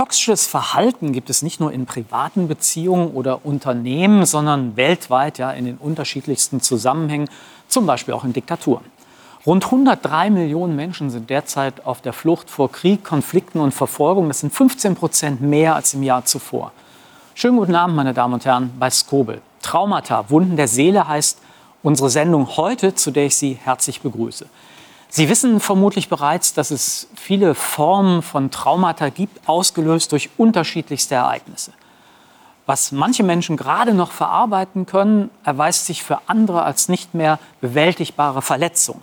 Toxisches Verhalten gibt es nicht nur in privaten Beziehungen oder Unternehmen, sondern weltweit ja in den unterschiedlichsten Zusammenhängen, zum Beispiel auch in Diktaturen. Rund 103 Millionen Menschen sind derzeit auf der Flucht vor Krieg, Konflikten und Verfolgung. Das sind 15 Prozent mehr als im Jahr zuvor. Schönen guten Abend, meine Damen und Herren, bei Skobel. Traumata, Wunden der Seele heißt unsere Sendung heute, zu der ich Sie herzlich begrüße. Sie wissen vermutlich bereits, dass es viele Formen von Traumata gibt, ausgelöst durch unterschiedlichste Ereignisse. Was manche Menschen gerade noch verarbeiten können, erweist sich für andere als nicht mehr bewältigbare Verletzung.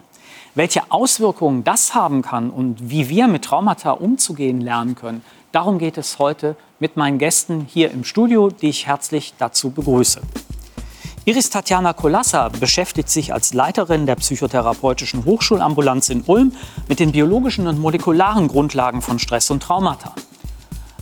Welche Auswirkungen das haben kann und wie wir mit Traumata umzugehen lernen können, darum geht es heute mit meinen Gästen hier im Studio, die ich herzlich dazu begrüße. Iris Tatjana Kolassa beschäftigt sich als Leiterin der psychotherapeutischen Hochschulambulanz in Ulm mit den biologischen und molekularen Grundlagen von Stress und Traumata.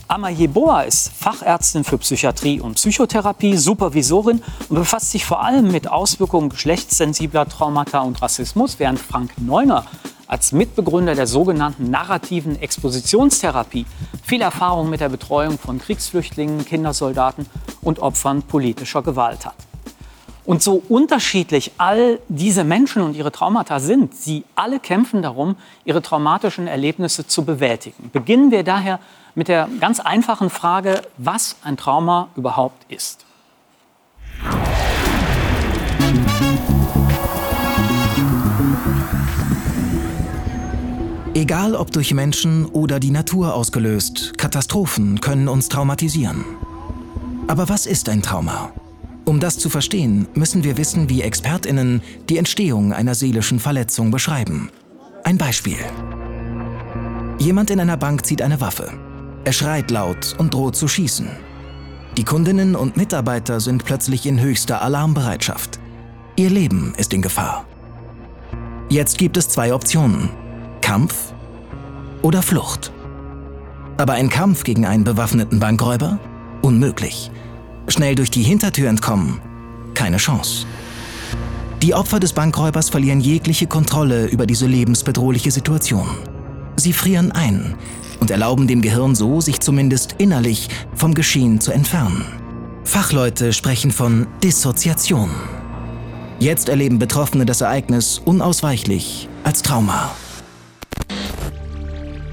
Amma Jeboa ist Fachärztin für Psychiatrie und Psychotherapie, Supervisorin und befasst sich vor allem mit Auswirkungen geschlechtssensibler Traumata und Rassismus, während Frank Neuner als Mitbegründer der sogenannten narrativen Expositionstherapie viel Erfahrung mit der Betreuung von Kriegsflüchtlingen, Kindersoldaten und Opfern politischer Gewalt hat. Und so unterschiedlich all diese Menschen und ihre Traumata sind, sie alle kämpfen darum, ihre traumatischen Erlebnisse zu bewältigen. Beginnen wir daher mit der ganz einfachen Frage, was ein Trauma überhaupt ist. Egal ob durch Menschen oder die Natur ausgelöst, Katastrophen können uns traumatisieren. Aber was ist ein Trauma? Um das zu verstehen, müssen wir wissen, wie Expertinnen die Entstehung einer seelischen Verletzung beschreiben. Ein Beispiel. Jemand in einer Bank zieht eine Waffe. Er schreit laut und droht zu schießen. Die Kundinnen und Mitarbeiter sind plötzlich in höchster Alarmbereitschaft. Ihr Leben ist in Gefahr. Jetzt gibt es zwei Optionen. Kampf oder Flucht. Aber ein Kampf gegen einen bewaffneten Bankräuber? Unmöglich. Schnell durch die Hintertür entkommen? Keine Chance. Die Opfer des Bankräubers verlieren jegliche Kontrolle über diese lebensbedrohliche Situation. Sie frieren ein und erlauben dem Gehirn so, sich zumindest innerlich vom Geschehen zu entfernen. Fachleute sprechen von Dissoziation. Jetzt erleben Betroffene das Ereignis unausweichlich als Trauma.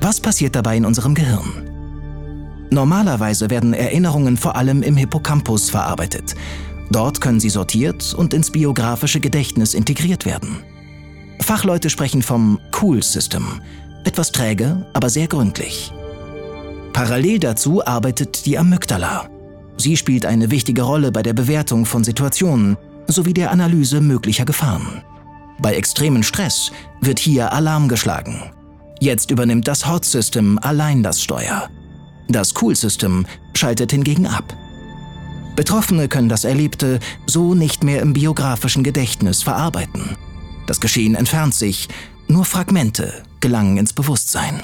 Was passiert dabei in unserem Gehirn? Normalerweise werden Erinnerungen vor allem im Hippocampus verarbeitet. Dort können sie sortiert und ins biografische Gedächtnis integriert werden. Fachleute sprechen vom Cool System. Etwas träge, aber sehr gründlich. Parallel dazu arbeitet die Amygdala. Sie spielt eine wichtige Rolle bei der Bewertung von Situationen sowie der Analyse möglicher Gefahren. Bei extremen Stress wird hier Alarm geschlagen. Jetzt übernimmt das Hot System allein das Steuer. Das Cool System schaltet hingegen ab. Betroffene können das Erlebte so nicht mehr im biografischen Gedächtnis verarbeiten. Das Geschehen entfernt sich, nur Fragmente gelangen ins Bewusstsein.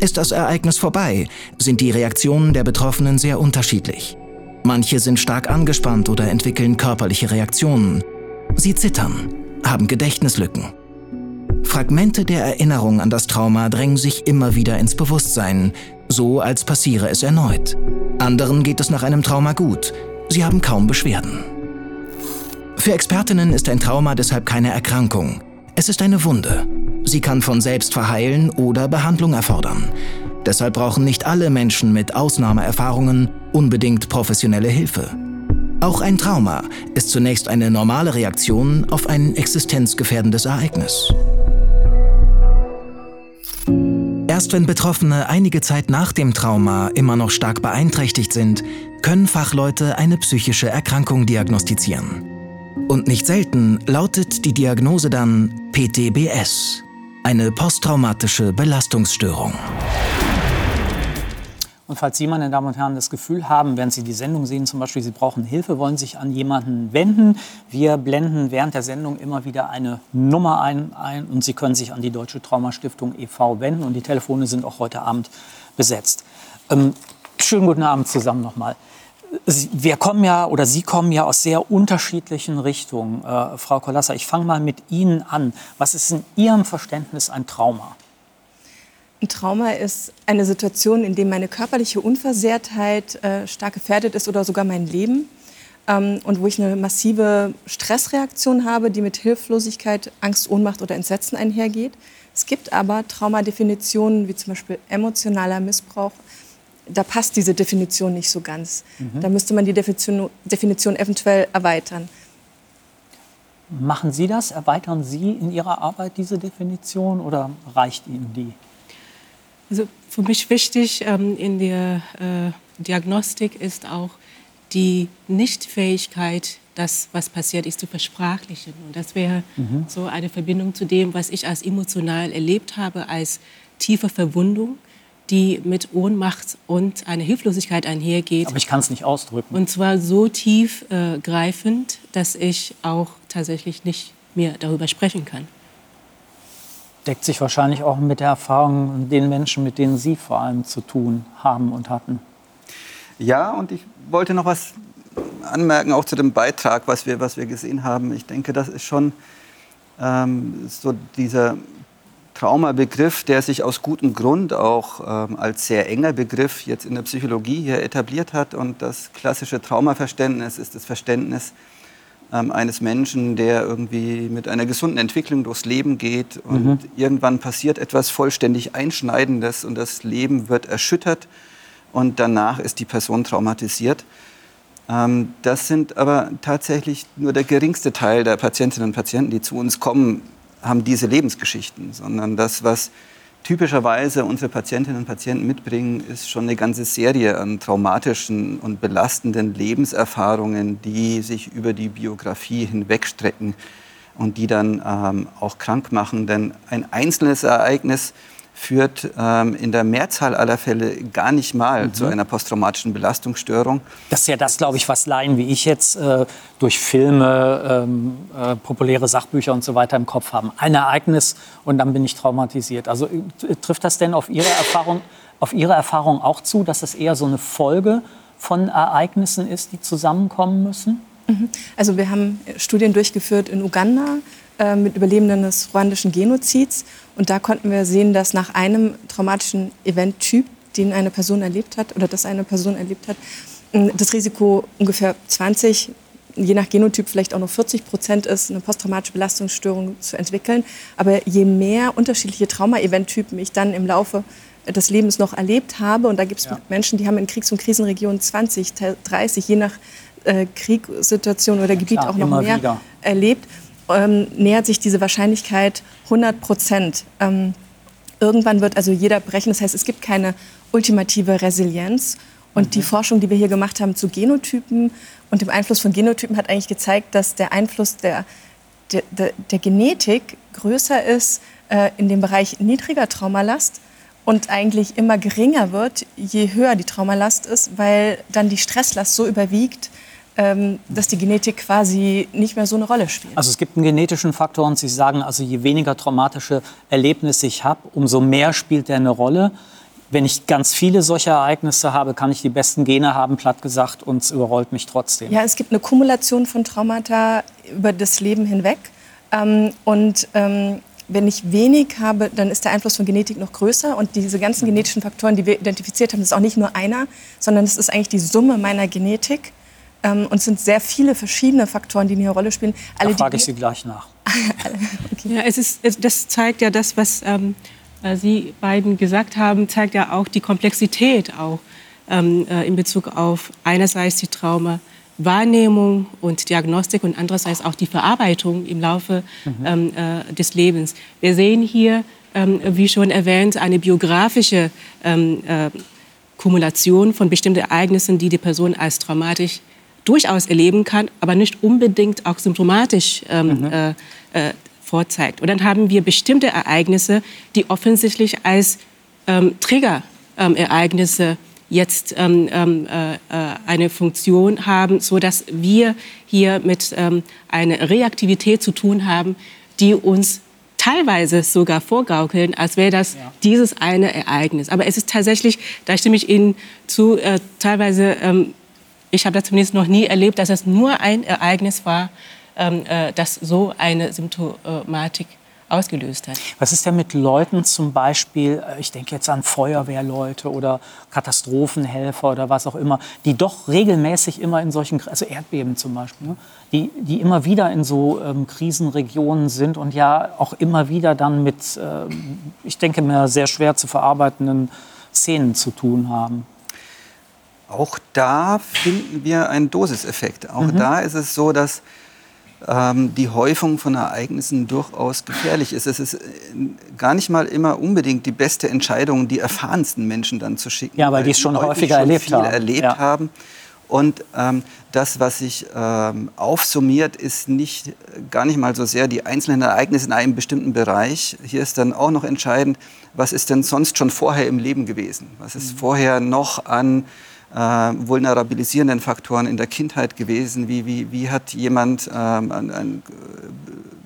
Ist das Ereignis vorbei, sind die Reaktionen der Betroffenen sehr unterschiedlich. Manche sind stark angespannt oder entwickeln körperliche Reaktionen. Sie zittern, haben Gedächtnislücken. Fragmente der Erinnerung an das Trauma drängen sich immer wieder ins Bewusstsein, so als passiere es erneut. Anderen geht es nach einem Trauma gut. Sie haben kaum Beschwerden. Für Expertinnen ist ein Trauma deshalb keine Erkrankung. Es ist eine Wunde. Sie kann von selbst verheilen oder Behandlung erfordern. Deshalb brauchen nicht alle Menschen mit Ausnahmeerfahrungen unbedingt professionelle Hilfe. Auch ein Trauma ist zunächst eine normale Reaktion auf ein existenzgefährdendes Ereignis. Erst wenn Betroffene einige Zeit nach dem Trauma immer noch stark beeinträchtigt sind, können Fachleute eine psychische Erkrankung diagnostizieren. Und nicht selten lautet die Diagnose dann PTBS, eine posttraumatische Belastungsstörung. Und falls Sie, meine Damen und Herren, das Gefühl haben, während Sie die Sendung sehen, zum Beispiel, Sie brauchen Hilfe, wollen sich an jemanden wenden, wir blenden während der Sendung immer wieder eine Nummer ein, ein und Sie können sich an die Deutsche Traumastiftung e.V. wenden und die Telefone sind auch heute Abend besetzt. Ähm, schönen guten Abend zusammen nochmal. Wir kommen ja oder Sie kommen ja aus sehr unterschiedlichen Richtungen. Äh, Frau Kolassa, ich fange mal mit Ihnen an. Was ist in Ihrem Verständnis ein Trauma? Ein Trauma ist eine Situation, in der meine körperliche Unversehrtheit äh, stark gefährdet ist oder sogar mein Leben. Ähm, und wo ich eine massive Stressreaktion habe, die mit Hilflosigkeit, Angst, Ohnmacht oder Entsetzen einhergeht. Es gibt aber Traumadefinitionen wie zum Beispiel emotionaler Missbrauch. Da passt diese Definition nicht so ganz. Mhm. Da müsste man die Definition, Definition eventuell erweitern. Machen Sie das? Erweitern Sie in Ihrer Arbeit diese Definition oder reicht Ihnen die? Also für mich wichtig ähm, in der äh, Diagnostik ist auch die Nichtfähigkeit, das, was passiert ist, zu versprachlichen. Und das wäre mhm. so eine Verbindung zu dem, was ich als emotional erlebt habe, als tiefe Verwundung, die mit Ohnmacht und einer Hilflosigkeit einhergeht. Aber ich kann es nicht ausdrücken. Und zwar so tiefgreifend, äh, dass ich auch tatsächlich nicht mehr darüber sprechen kann deckt sich wahrscheinlich auch mit der Erfahrung den Menschen, mit denen Sie vor allem zu tun haben und hatten. Ja, und ich wollte noch was anmerken, auch zu dem Beitrag, was wir, was wir gesehen haben. Ich denke, das ist schon ähm, so dieser Traumabegriff, der sich aus gutem Grund auch ähm, als sehr enger Begriff jetzt in der Psychologie hier etabliert hat. Und das klassische Traumaverständnis ist das Verständnis, ähm, eines Menschen, der irgendwie mit einer gesunden Entwicklung durchs Leben geht und mhm. irgendwann passiert etwas vollständig Einschneidendes und das Leben wird erschüttert und danach ist die Person traumatisiert. Ähm, das sind aber tatsächlich nur der geringste Teil der Patientinnen und Patienten, die zu uns kommen, haben diese Lebensgeschichten, sondern das, was typischerweise unsere Patientinnen und Patienten mitbringen, ist schon eine ganze Serie an traumatischen und belastenden Lebenserfahrungen, die sich über die Biografie hinwegstrecken und die dann ähm, auch krank machen. Denn ein einzelnes Ereignis führt ähm, in der Mehrzahl aller Fälle gar nicht mal mhm. zu einer posttraumatischen Belastungsstörung. Das ist ja das, glaube ich, was Laien wie ich jetzt äh, durch Filme, ähm, äh, populäre Sachbücher und so weiter im Kopf haben. Ein Ereignis und dann bin ich traumatisiert. Also äh, trifft das denn auf Ihre Erfahrung, auf Ihre Erfahrung auch zu, dass es eher so eine Folge von Ereignissen ist, die zusammenkommen müssen? Mhm. Also wir haben Studien durchgeführt in Uganda, äh, mit Überlebenden des ruandischen Genozids. Und da konnten wir sehen, dass nach einem traumatischen Eventtyp, den eine Person erlebt hat oder das eine Person erlebt hat, das Risiko ungefähr 20, je nach Genotyp vielleicht auch noch 40 Prozent ist, eine posttraumatische Belastungsstörung zu entwickeln. Aber je mehr unterschiedliche Trauma-Eventtypen ich dann im Laufe des Lebens noch erlebt habe, und da gibt es ja. Menschen, die haben in Kriegs- und Krisenregionen 20, 30, je nach äh, Kriegssituation oder Gebiet Klar, auch noch mehr wieder. erlebt, ähm, nähert sich diese Wahrscheinlichkeit 100 Prozent. Ähm, irgendwann wird also jeder brechen. Das heißt, es gibt keine ultimative Resilienz. Und mhm. die Forschung, die wir hier gemacht haben zu Genotypen und dem Einfluss von Genotypen, hat eigentlich gezeigt, dass der Einfluss der, der, der, der Genetik größer ist äh, in dem Bereich niedriger Traumalast und eigentlich immer geringer wird, je höher die Traumalast ist, weil dann die Stresslast so überwiegt, dass die Genetik quasi nicht mehr so eine Rolle spielt. Also es gibt einen genetischen Faktor und Sie sagen, also je weniger traumatische Erlebnisse ich habe, umso mehr spielt der eine Rolle. Wenn ich ganz viele solcher Ereignisse habe, kann ich die besten Gene haben, platt gesagt, und es überrollt mich trotzdem. Ja, es gibt eine Kumulation von Traumata über das Leben hinweg. Ähm, und ähm, wenn ich wenig habe, dann ist der Einfluss von Genetik noch größer. Und diese ganzen genetischen Faktoren, die wir identifiziert haben, das ist auch nicht nur einer, sondern es ist eigentlich die Summe meiner Genetik. Ähm, und es sind sehr viele verschiedene Faktoren, die eine Rolle spielen. Alle, da frage ich Sie gleich nach. okay. ja, es ist, das zeigt ja das, was ähm, äh, Sie beiden gesagt haben, zeigt ja auch die Komplexität auch ähm, äh, in Bezug auf einerseits die Traumawahrnehmung und Diagnostik und andererseits auch die Verarbeitung im Laufe mhm. ähm, äh, des Lebens. Wir sehen hier, ähm, wie schon erwähnt, eine biografische ähm, äh, Kumulation von bestimmten Ereignissen, die die Person als traumatisch durchaus erleben kann, aber nicht unbedingt auch symptomatisch ähm, mhm. äh, äh, vorzeigt. Und dann haben wir bestimmte Ereignisse, die offensichtlich als ähm, Triggerereignisse ähm, jetzt ähm, ähm äh, äh, eine Funktion haben, so dass wir hier mit ähm, einer Reaktivität zu tun haben, die uns teilweise sogar vorgaukeln, als wäre das ja. dieses eine Ereignis. Aber es ist tatsächlich, da stimme ich Ihnen zu, äh, teilweise ähm, ich habe das zumindest noch nie erlebt, dass es nur ein Ereignis war, ähm, äh, das so eine Symptomatik ausgelöst hat. Was ist denn mit Leuten zum Beispiel, äh, ich denke jetzt an Feuerwehrleute oder Katastrophenhelfer oder was auch immer, die doch regelmäßig immer in solchen, also Erdbeben zum Beispiel, ne, die, die immer wieder in so ähm, Krisenregionen sind und ja auch immer wieder dann mit, äh, ich denke mir, sehr schwer zu verarbeitenden Szenen zu tun haben? Auch da finden wir einen Dosiseffekt. Auch mhm. da ist es so, dass ähm, die Häufung von Ereignissen durchaus gefährlich ist. Es ist äh, gar nicht mal immer unbedingt die beste Entscheidung, die erfahrensten Menschen dann zu schicken. Ja, weil, weil die es schon häufiger schon erlebt viel haben. erlebt ja. haben. Und ähm, das, was sich ähm, aufsummiert, ist nicht, gar nicht mal so sehr die einzelnen Ereignisse in einem bestimmten Bereich. Hier ist dann auch noch entscheidend, was ist denn sonst schon vorher im Leben gewesen? Was ist mhm. vorher noch an äh, vulnerabilisierenden Faktoren in der Kindheit gewesen? Wie, wie, wie hat jemand ähm, an, an,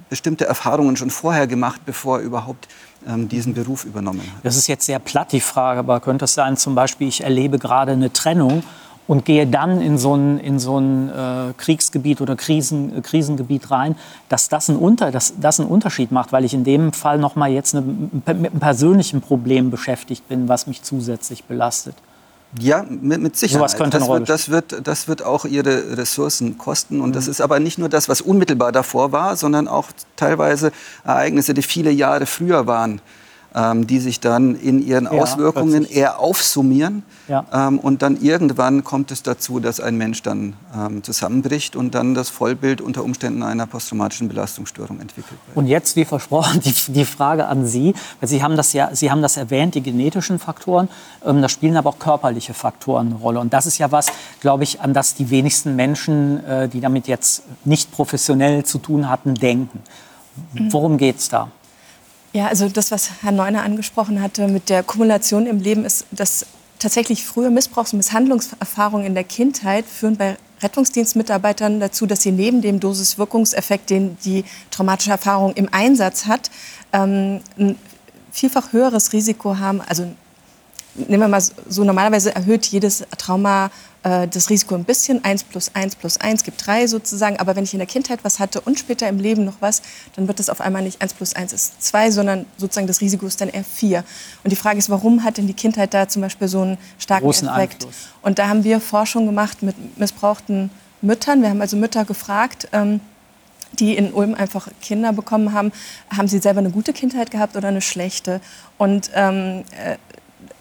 bestimmte Erfahrungen schon vorher gemacht, bevor er überhaupt ähm, diesen Beruf übernommen hat? Das ist jetzt sehr platt die Frage, aber könnte es sein, zum Beispiel, ich erlebe gerade eine Trennung und gehe dann in so ein, in so ein äh, Kriegsgebiet oder Krisen, äh, Krisengebiet rein, dass das, ein Unter, dass das einen Unterschied macht, weil ich in dem Fall noch mal jetzt eine, mit einem persönlichen Problem beschäftigt bin, was mich zusätzlich belastet. Ja, mit, mit Sicherheit. So könnte das, wird, das, wird, das wird auch ihre Ressourcen kosten. Und mhm. das ist aber nicht nur das, was unmittelbar davor war, sondern auch teilweise Ereignisse, die viele Jahre früher waren ähm, die sich dann in ihren ja, Auswirkungen plötzlich. eher aufsummieren. Ja. Ähm, und dann irgendwann kommt es dazu, dass ein Mensch dann ähm, zusammenbricht und dann das Vollbild unter Umständen einer posttraumatischen Belastungsstörung entwickelt wird. Und jetzt, wie versprochen, die, die Frage an Sie. Weil Sie haben das ja, Sie haben das erwähnt, die genetischen Faktoren. Ähm, da spielen aber auch körperliche Faktoren eine Rolle. Und das ist ja was, glaube ich, an das die wenigsten Menschen, äh, die damit jetzt nicht professionell zu tun hatten, denken. Worum geht es da? Ja, also das, was Herr Neuner angesprochen hatte mit der Kumulation im Leben, ist, dass tatsächlich frühe Missbrauchs- und Misshandlungserfahrungen in der Kindheit führen bei Rettungsdienstmitarbeitern dazu, dass sie neben dem Dosiswirkungseffekt, den die traumatische Erfahrung im Einsatz hat, ähm, ein vielfach höheres Risiko haben, also nehmen wir mal so, normalerweise erhöht jedes Trauma äh, das Risiko ein bisschen. 1 plus 1 plus 1 gibt 3 sozusagen. Aber wenn ich in der Kindheit was hatte und später im Leben noch was, dann wird das auf einmal nicht 1 plus 1 ist 2, sondern sozusagen das Risiko ist dann eher 4. Und die Frage ist, warum hat denn die Kindheit da zum Beispiel so einen starken Großen Effekt? Einfluss. Und da haben wir Forschung gemacht mit missbrauchten Müttern. Wir haben also Mütter gefragt, ähm, die in Ulm einfach Kinder bekommen haben, haben sie selber eine gute Kindheit gehabt oder eine schlechte? Und ähm, äh,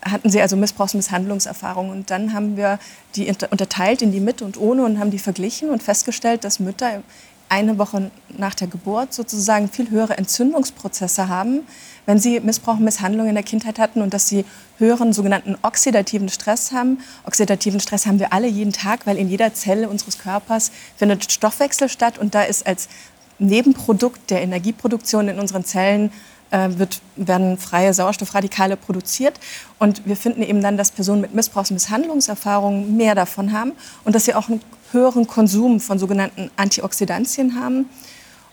hatten sie also Missbrauchs- und Misshandlungserfahrungen. Und dann haben wir die unterteilt in die mit und ohne und haben die verglichen und festgestellt, dass Mütter eine Woche nach der Geburt sozusagen viel höhere Entzündungsprozesse haben, wenn sie Missbrauch und Misshandlung in der Kindheit hatten und dass sie höheren sogenannten oxidativen Stress haben. Oxidativen Stress haben wir alle jeden Tag, weil in jeder Zelle unseres Körpers findet Stoffwechsel statt und da ist als Nebenprodukt der Energieproduktion in unseren Zellen wird, werden freie Sauerstoffradikale produziert. Und wir finden eben dann, dass Personen mit Missbrauchs- und Misshandlungserfahrungen mehr davon haben und dass sie auch einen höheren Konsum von sogenannten Antioxidantien haben.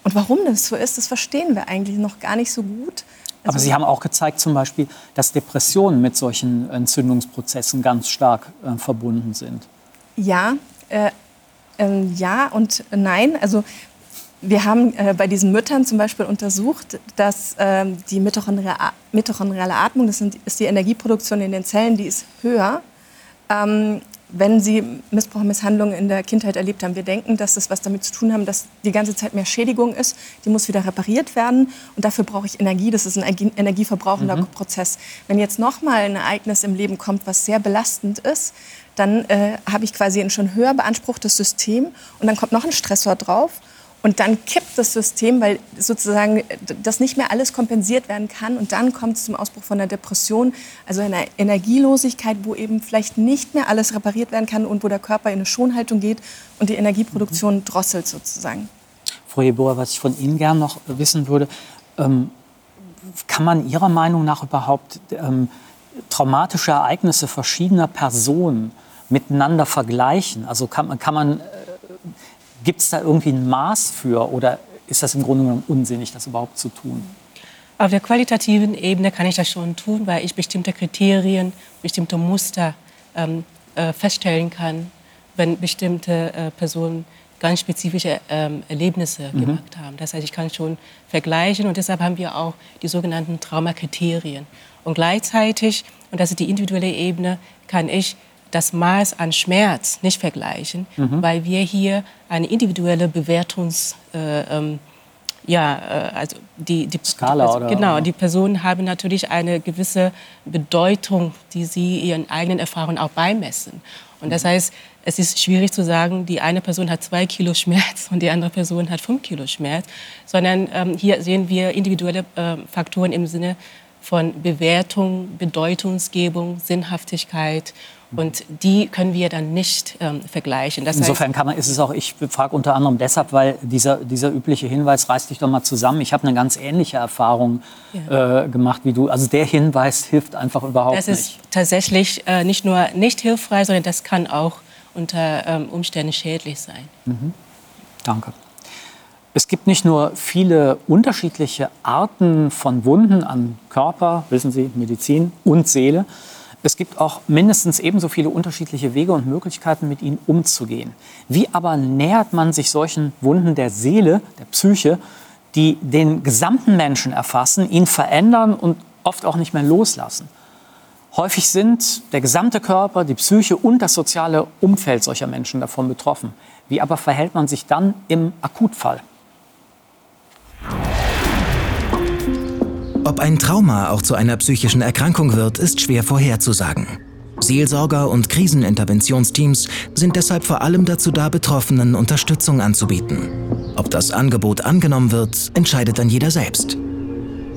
Und warum das so ist, das verstehen wir eigentlich noch gar nicht so gut. Also Aber Sie haben auch gezeigt zum Beispiel, dass Depressionen mit solchen Entzündungsprozessen ganz stark äh, verbunden sind. Ja, äh, äh, ja und nein. Also wir haben äh, bei diesen Müttern zum Beispiel untersucht, dass ähm, die mitochondriale Atmung, das sind, ist die Energieproduktion in den Zellen, die ist höher, ähm, wenn sie Missbrauch und Misshandlungen in der Kindheit erlebt haben. Wir denken, dass das was damit zu tun haben, dass die ganze Zeit mehr Schädigung ist. Die muss wieder repariert werden und dafür brauche ich Energie. Das ist ein energieverbrauchender mhm. Prozess. Wenn jetzt noch mal ein Ereignis im Leben kommt, was sehr belastend ist, dann äh, habe ich quasi ein schon höher beanspruchtes System und dann kommt noch ein Stressor drauf und dann kippt das System, weil sozusagen das nicht mehr alles kompensiert werden kann. Und dann kommt es zum Ausbruch von einer Depression, also einer Energielosigkeit, wo eben vielleicht nicht mehr alles repariert werden kann und wo der Körper in eine Schonhaltung geht und die Energieproduktion drosselt sozusagen. Frau Jeboa, was ich von Ihnen gerne noch wissen würde, ähm, kann man Ihrer Meinung nach überhaupt ähm, traumatische Ereignisse verschiedener Personen miteinander vergleichen? Also kann, kann man Gibt es da irgendwie ein Maß für oder ist das im Grunde genommen unsinnig, das überhaupt zu tun? Auf der qualitativen Ebene kann ich das schon tun, weil ich bestimmte Kriterien, bestimmte Muster ähm, äh, feststellen kann, wenn bestimmte äh, Personen ganz spezifische ähm, Erlebnisse mhm. gemacht haben. Das heißt, ich kann schon vergleichen und deshalb haben wir auch die sogenannten Traumakriterien. Und gleichzeitig, und das ist die individuelle Ebene, kann ich das Maß an Schmerz nicht vergleichen, mhm. weil wir hier eine individuelle Bewertungs äh, ähm, ja, äh, also die, die Skala oder genau die Personen haben natürlich eine gewisse Bedeutung, die sie ihren eigenen Erfahrungen auch beimessen. Und das heißt, es ist schwierig zu sagen, die eine Person hat zwei Kilo Schmerz und die andere Person hat fünf Kilo Schmerz, sondern ähm, hier sehen wir individuelle äh, Faktoren im Sinne von Bewertung, Bedeutungsgebung, Sinnhaftigkeit und die können wir dann nicht ähm, vergleichen. Das Insofern kann man, ist es auch, ich frage unter anderem deshalb, weil dieser, dieser übliche Hinweis, reiß dich doch mal zusammen. Ich habe eine ganz ähnliche Erfahrung ja. äh, gemacht wie du. Also der Hinweis hilft einfach überhaupt nicht. Das ist tatsächlich äh, nicht nur nicht hilfreich, sondern das kann auch unter ähm, Umständen schädlich sein. Mhm. Danke. Es gibt nicht nur viele unterschiedliche Arten von Wunden an Körper, wissen Sie, Medizin und Seele, es gibt auch mindestens ebenso viele unterschiedliche Wege und Möglichkeiten, mit ihnen umzugehen. Wie aber nähert man sich solchen Wunden der Seele, der Psyche, die den gesamten Menschen erfassen, ihn verändern und oft auch nicht mehr loslassen? Häufig sind der gesamte Körper, die Psyche und das soziale Umfeld solcher Menschen davon betroffen. Wie aber verhält man sich dann im Akutfall? Ob ein Trauma auch zu einer psychischen Erkrankung wird, ist schwer vorherzusagen. Seelsorger und Kriseninterventionsteams sind deshalb vor allem dazu da, Betroffenen Unterstützung anzubieten. Ob das Angebot angenommen wird, entscheidet dann jeder selbst.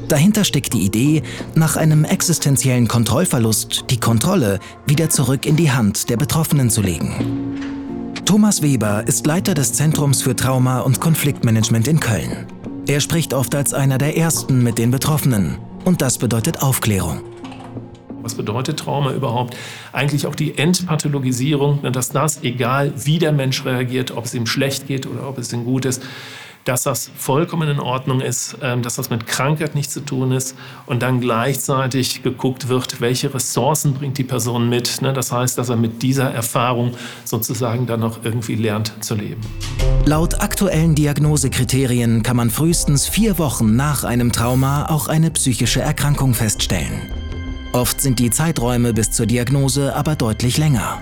Dahinter steckt die Idee, nach einem existenziellen Kontrollverlust die Kontrolle wieder zurück in die Hand der Betroffenen zu legen. Thomas Weber ist Leiter des Zentrums für Trauma- und Konfliktmanagement in Köln. Er spricht oft als einer der Ersten mit den Betroffenen. Und das bedeutet Aufklärung. Was bedeutet Trauma überhaupt? Eigentlich auch die Entpathologisierung, dass das, egal wie der Mensch reagiert, ob es ihm schlecht geht oder ob es ihm gut ist, dass das vollkommen in Ordnung ist, ähm, dass das mit Krankheit nichts zu tun ist und dann gleichzeitig geguckt wird, welche Ressourcen bringt die Person mit. Ne? Das heißt, dass er mit dieser Erfahrung sozusagen dann auch irgendwie lernt zu leben. Laut aktuellen Diagnosekriterien kann man frühestens vier Wochen nach einem Trauma auch eine psychische Erkrankung feststellen. Oft sind die Zeiträume bis zur Diagnose aber deutlich länger.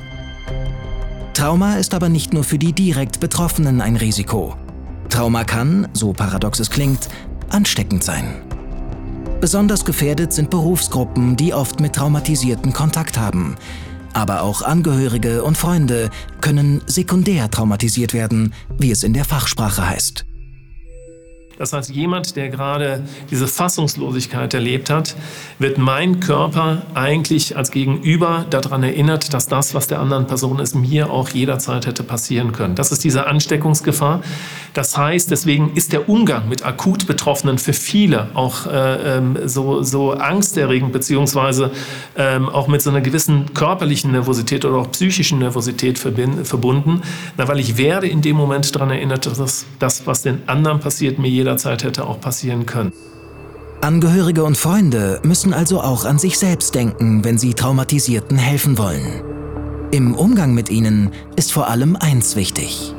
Trauma ist aber nicht nur für die direkt Betroffenen ein Risiko. Trauma kann, so paradox es klingt, ansteckend sein. Besonders gefährdet sind Berufsgruppen, die oft mit Traumatisierten Kontakt haben. Aber auch Angehörige und Freunde können sekundär traumatisiert werden, wie es in der Fachsprache heißt. Das heißt, jemand, der gerade diese Fassungslosigkeit erlebt hat, wird mein Körper eigentlich als Gegenüber daran erinnert, dass das, was der anderen Person ist, mir auch jederzeit hätte passieren können. Das ist diese Ansteckungsgefahr. Das heißt, deswegen ist der Umgang mit akut Betroffenen für viele auch äh, ähm, so, so angsterregend, beziehungsweise ähm, auch mit so einer gewissen körperlichen Nervosität oder auch psychischen Nervosität verbunden. Na, weil ich werde in dem Moment daran erinnert, dass das, was den anderen passiert, mir jederzeit jederzeit hätte auch passieren können. Angehörige und Freunde müssen also auch an sich selbst denken, wenn sie Traumatisierten helfen wollen. Im Umgang mit ihnen ist vor allem eins wichtig.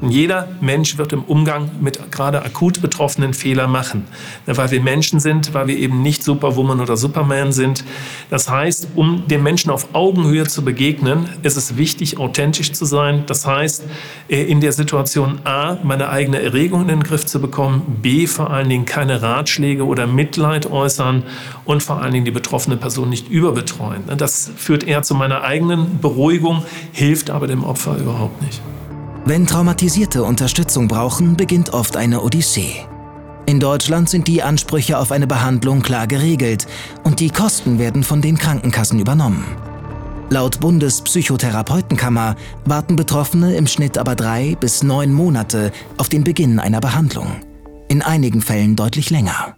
Jeder Mensch wird im Umgang mit gerade akut Betroffenen Fehler machen, weil wir Menschen sind, weil wir eben nicht Superwoman oder Superman sind. Das heißt, um dem Menschen auf Augenhöhe zu begegnen, ist es wichtig, authentisch zu sein. Das heißt, äh, in der Situation A, meine eigene Erregung in den Griff zu bekommen, B, vor allen Dingen keine Ratschläge oder Mitleid äußern und vor allen Dingen die betroffene Person nicht überbetreuen. Das führt eher zu meiner eigenen Beruhigung, hilft aber dem Opfer überhaupt nicht. Wenn Traumatisierte Unterstützung brauchen, beginnt oft eine Odyssee. In Deutschland sind die Ansprüche auf eine Behandlung klar geregelt und die Kosten werden von den Krankenkassen übernommen. Laut Bundespsychotherapeutenkammer warten Betroffene im Schnitt aber drei bis neun Monate auf den Beginn einer Behandlung. In einigen Fällen deutlich länger.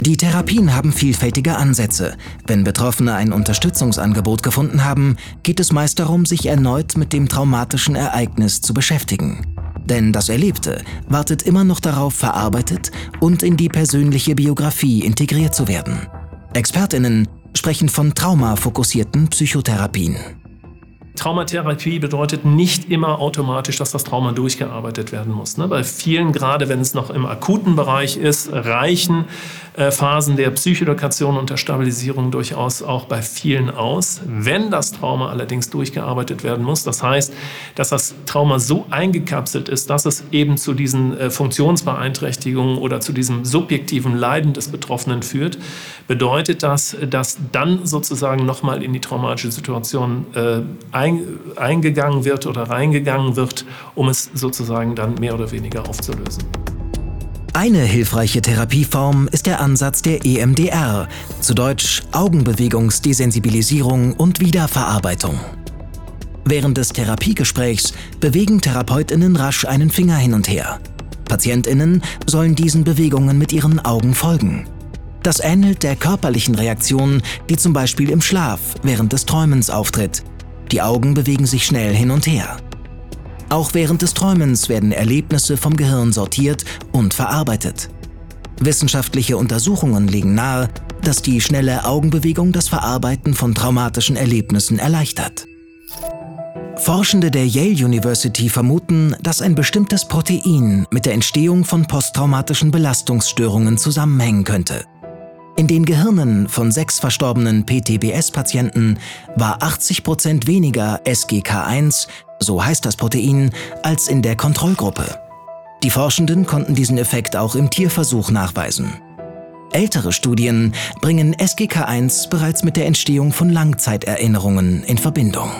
Die Therapien haben vielfältige Ansätze. Wenn Betroffene ein Unterstützungsangebot gefunden haben, geht es meist darum, sich erneut mit dem traumatischen Ereignis zu beschäftigen. Denn das Erlebte wartet immer noch darauf, verarbeitet und in die persönliche Biografie integriert zu werden. Expertinnen sprechen von traumafokussierten Psychotherapien. Traumatherapie bedeutet nicht immer automatisch, dass das Trauma durchgearbeitet werden muss. Ne? Bei vielen, gerade wenn es noch im akuten Bereich ist, reichen Phasen der Psychoedukation und der Stabilisierung durchaus auch bei vielen aus. Wenn das Trauma allerdings durchgearbeitet werden muss, das heißt, dass das Trauma so eingekapselt ist, dass es eben zu diesen äh, Funktionsbeeinträchtigungen oder zu diesem subjektiven Leiden des Betroffenen führt, bedeutet das, dass dann sozusagen nochmal in die traumatische Situation äh, ein, eingegangen wird oder reingegangen wird, um es sozusagen dann mehr oder weniger aufzulösen. Eine hilfreiche Therapieform ist der Ansatz der EMDR, zu Deutsch Augenbewegungsdesensibilisierung und Wiederverarbeitung. Während des Therapiegesprächs bewegen Therapeutinnen rasch einen Finger hin und her. Patientinnen sollen diesen Bewegungen mit ihren Augen folgen. Das ähnelt der körperlichen Reaktion, die zum Beispiel im Schlaf während des Träumens auftritt. Die Augen bewegen sich schnell hin und her. Auch während des Träumens werden Erlebnisse vom Gehirn sortiert und verarbeitet. Wissenschaftliche Untersuchungen legen nahe, dass die schnelle Augenbewegung das Verarbeiten von traumatischen Erlebnissen erleichtert. Forschende der Yale University vermuten, dass ein bestimmtes Protein mit der Entstehung von posttraumatischen Belastungsstörungen zusammenhängen könnte. In den Gehirnen von sechs verstorbenen PTBS-Patienten war 80 Prozent weniger SGK1 so heißt das Protein, als in der Kontrollgruppe. Die Forschenden konnten diesen Effekt auch im Tierversuch nachweisen. Ältere Studien bringen SGK1 bereits mit der Entstehung von Langzeiterinnerungen in Verbindung.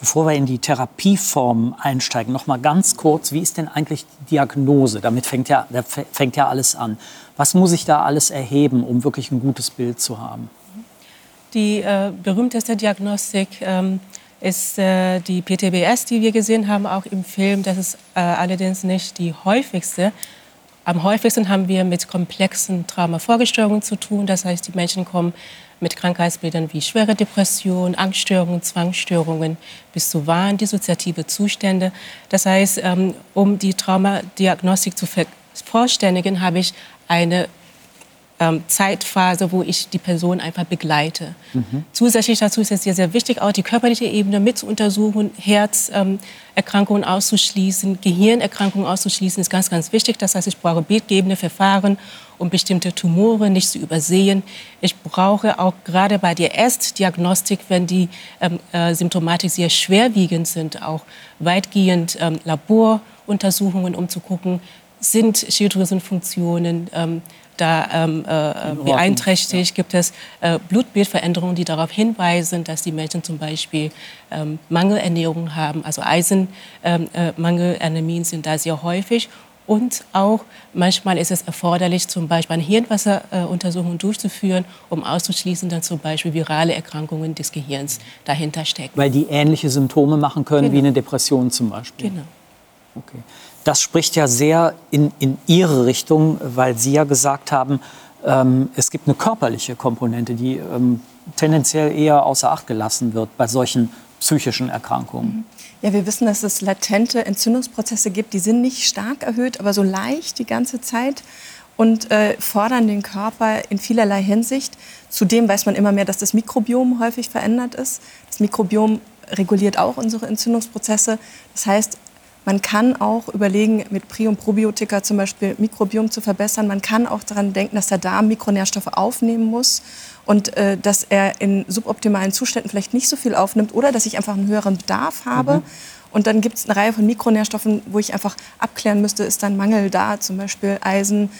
Bevor wir in die Therapieform einsteigen, noch mal ganz kurz, wie ist denn eigentlich die Diagnose? Damit fängt ja, fängt ja alles an. Was muss ich da alles erheben, um wirklich ein gutes Bild zu haben? Die äh, berühmteste Diagnostik ähm, ist äh, die PTBS, die wir gesehen haben, auch im Film. Das ist äh, allerdings nicht die häufigste. Am häufigsten haben wir mit komplexen Traumafolgestörungen zu tun. Das heißt, die Menschen kommen mit Krankheitsbildern wie schwere Depression, Angststörungen, Zwangsstörungen bis zu Wahn, dissoziative Zustände. Das heißt, ähm, um die Traumadiagnostik zu vervollständigen, habe ich eine ähm, Zeitphase, wo ich die Person einfach begleite. Mhm. Zusätzlich dazu ist es sehr, sehr wichtig, auch die körperliche Ebene mit zu untersuchen, Herzerkrankungen ähm, auszuschließen, Gehirnerkrankungen auszuschließen, ist ganz, ganz wichtig. Das heißt, ich brauche bildgebende Verfahren, um bestimmte Tumore nicht zu übersehen. Ich brauche auch gerade bei der Erstdiagnostik, wenn die ähm, äh, Symptomatik sehr schwerwiegend sind, auch weitgehend ähm, Laboruntersuchungen, um zu gucken, sind Schilddrüsenfunktionen ähm, da ähm, äh, beeinträchtigt? Ja. Gibt es äh, Blutbildveränderungen, die darauf hinweisen, dass die Menschen zum Beispiel ähm, Mangelernährung haben? Also Eisenmangelanämien ähm, äh, sind da sehr häufig. Und auch manchmal ist es erforderlich, zum Beispiel eine Hirnwasseruntersuchung durchzuführen, um auszuschließen, dass zum Beispiel virale Erkrankungen des Gehirns dahinter stecken. Weil die ähnliche Symptome machen können genau. wie eine Depression zum Beispiel. Genau. Okay. Das spricht ja sehr in, in Ihre Richtung, weil Sie ja gesagt haben, ähm, es gibt eine körperliche Komponente, die ähm, tendenziell eher außer Acht gelassen wird bei solchen psychischen Erkrankungen. Ja, wir wissen, dass es latente Entzündungsprozesse gibt, die sind nicht stark erhöht, aber so leicht die ganze Zeit und äh, fordern den Körper in vielerlei Hinsicht. Zudem weiß man immer mehr, dass das Mikrobiom häufig verändert ist. Das Mikrobiom reguliert auch unsere Entzündungsprozesse. Das heißt, man kann auch überlegen, mit Prä- und Probiotika zum Beispiel Mikrobiom zu verbessern. Man kann auch daran denken, dass der Darm Mikronährstoffe aufnehmen muss und äh, dass er in suboptimalen Zuständen vielleicht nicht so viel aufnimmt oder dass ich einfach einen höheren Bedarf habe. Mhm. Und dann gibt es eine Reihe von Mikronährstoffen, wo ich einfach abklären müsste, ist dann Mangel da, zum Beispiel Eisen,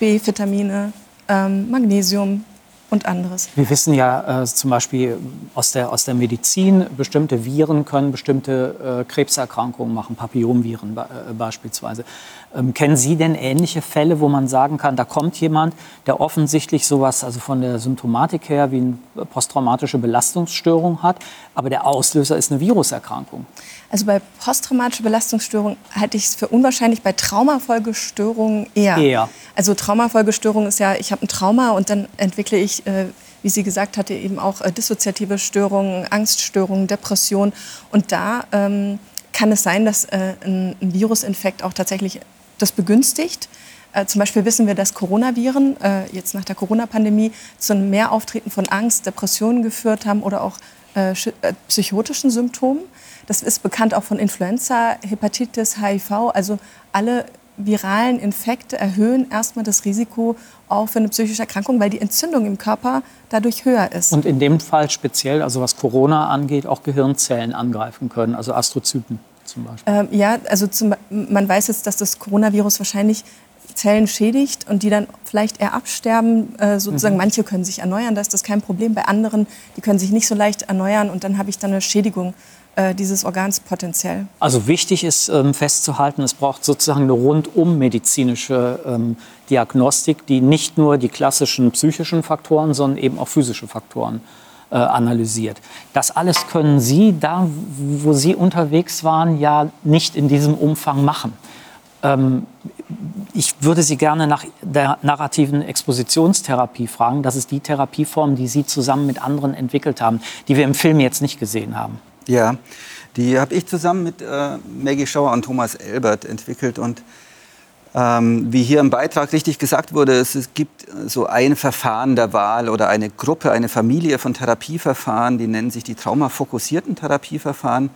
B-Vitamine, ähm, Magnesium, und anderes. Wir wissen ja äh, zum Beispiel aus der, aus der Medizin, bestimmte Viren können bestimmte äh, Krebserkrankungen machen, Papillomviren äh, beispielsweise. Ähm, kennen Sie denn ähnliche Fälle, wo man sagen kann, da kommt jemand, der offensichtlich sowas, also von der Symptomatik her, wie eine posttraumatische Belastungsstörung hat, aber der Auslöser ist eine Viruserkrankung? Also bei posttraumatischer Belastungsstörung halte ich es für unwahrscheinlich, bei Traumafolgestörungen eher. Eher. Also Traumafolgestörung ist ja, ich habe ein Trauma und dann entwickle ich, äh, wie sie gesagt hatte, eben auch äh, dissoziative Störungen, Angststörungen, Depression. Und da ähm, kann es sein, dass äh, ein, ein Virusinfekt auch tatsächlich das begünstigt. Äh, zum Beispiel wissen wir, dass Coronaviren äh, jetzt nach der Corona-Pandemie zu einem Mehrauftreten von Angst, Depressionen geführt haben oder auch äh, äh psychotischen Symptomen. Das ist bekannt auch von Influenza, Hepatitis, HIV. Also alle viralen Infekte erhöhen erstmal das Risiko auch für eine psychische Erkrankung, weil die Entzündung im Körper dadurch höher ist. Und in dem Fall speziell, also was Corona angeht, auch Gehirnzellen angreifen können, also Astrozyten zum Beispiel. Ähm, ja, also zum, man weiß jetzt, dass das Coronavirus wahrscheinlich Zellen schädigt und die dann vielleicht eher absterben. Äh, sozusagen, mhm. manche können sich erneuern, da ist das kein Problem. Bei anderen, die können sich nicht so leicht erneuern und dann habe ich dann eine Schädigung äh, dieses Organs potenziell. Also wichtig ist ähm, festzuhalten, es braucht sozusagen eine rundum medizinische ähm, Diagnostik, die nicht nur die klassischen psychischen Faktoren, sondern eben auch physische Faktoren äh, analysiert. Das alles können Sie da, wo Sie unterwegs waren, ja nicht in diesem Umfang machen. Ähm, ich würde Sie gerne nach der narrativen Expositionstherapie fragen. Das ist die Therapieform, die Sie zusammen mit anderen entwickelt haben, die wir im Film jetzt nicht gesehen haben. Ja, die habe ich zusammen mit äh, Maggie Schauer und Thomas Elbert entwickelt. Und ähm, wie hier im Beitrag richtig gesagt wurde, es, es, gibt so ein Verfahren der Wahl oder eine Gruppe, eine Familie von Therapieverfahren, die nennen sich die traumafokussierten Therapieverfahren,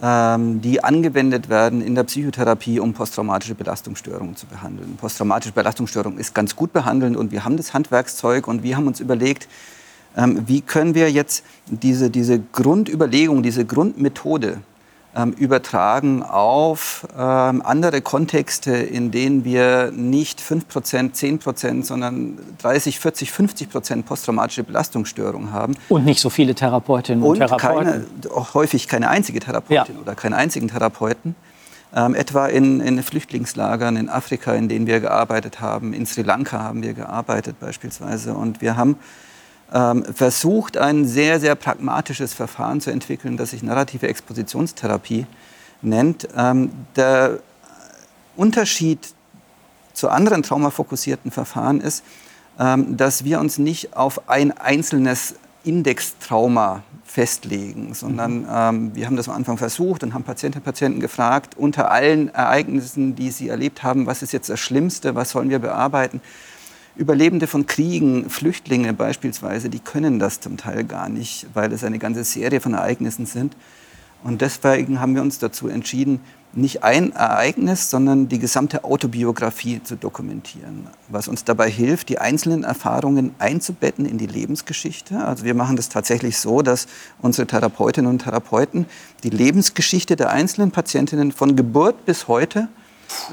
ähm, die angewendet werden in der Psychotherapie, um posttraumatische Belastungsstörungen zu behandeln. Posttraumatische Belastungsstörung ist ganz gut behandelt und wir haben das Handwerkszeug und wir haben uns überlegt, ähm, wie können wir jetzt diese, diese Grundüberlegung, diese Grundmethode ähm, übertragen auf ähm, andere Kontexte, in denen wir nicht 5%, 10%, sondern 30, 40, 50% posttraumatische Belastungsstörung haben. Und nicht so viele Therapeutinnen und, und Therapeuten. Keine, häufig keine einzige Therapeutin ja. oder keinen einzigen Therapeuten. Ähm, etwa in, in, Flüchtlingslagern in Afrika, in denen wir gearbeitet haben. In Sri Lanka haben wir gearbeitet beispielsweise. Und wir haben ähm, versucht, ein sehr, sehr pragmatisches Verfahren zu entwickeln, das sich narrative Expositionstherapie nennt. Ähm, der Unterschied zu anderen traumafokussierten Verfahren ist, ähm, dass wir uns nicht auf ein einzelnes Indextrauma festlegen, sondern mhm. ähm, wir haben das am Anfang versucht und haben Patientinnen und Patienten gefragt, unter allen Ereignissen, die sie erlebt haben, was ist jetzt das Schlimmste, was sollen wir bearbeiten. Überlebende von Kriegen, Flüchtlinge beispielsweise, die können das zum Teil gar nicht, weil es eine ganze Serie von Ereignissen sind. Und deswegen haben wir uns dazu entschieden, nicht ein Ereignis, sondern die gesamte Autobiografie zu dokumentieren, was uns dabei hilft, die einzelnen Erfahrungen einzubetten in die Lebensgeschichte. Also wir machen das tatsächlich so, dass unsere Therapeutinnen und Therapeuten die Lebensgeschichte der einzelnen Patientinnen von Geburt bis heute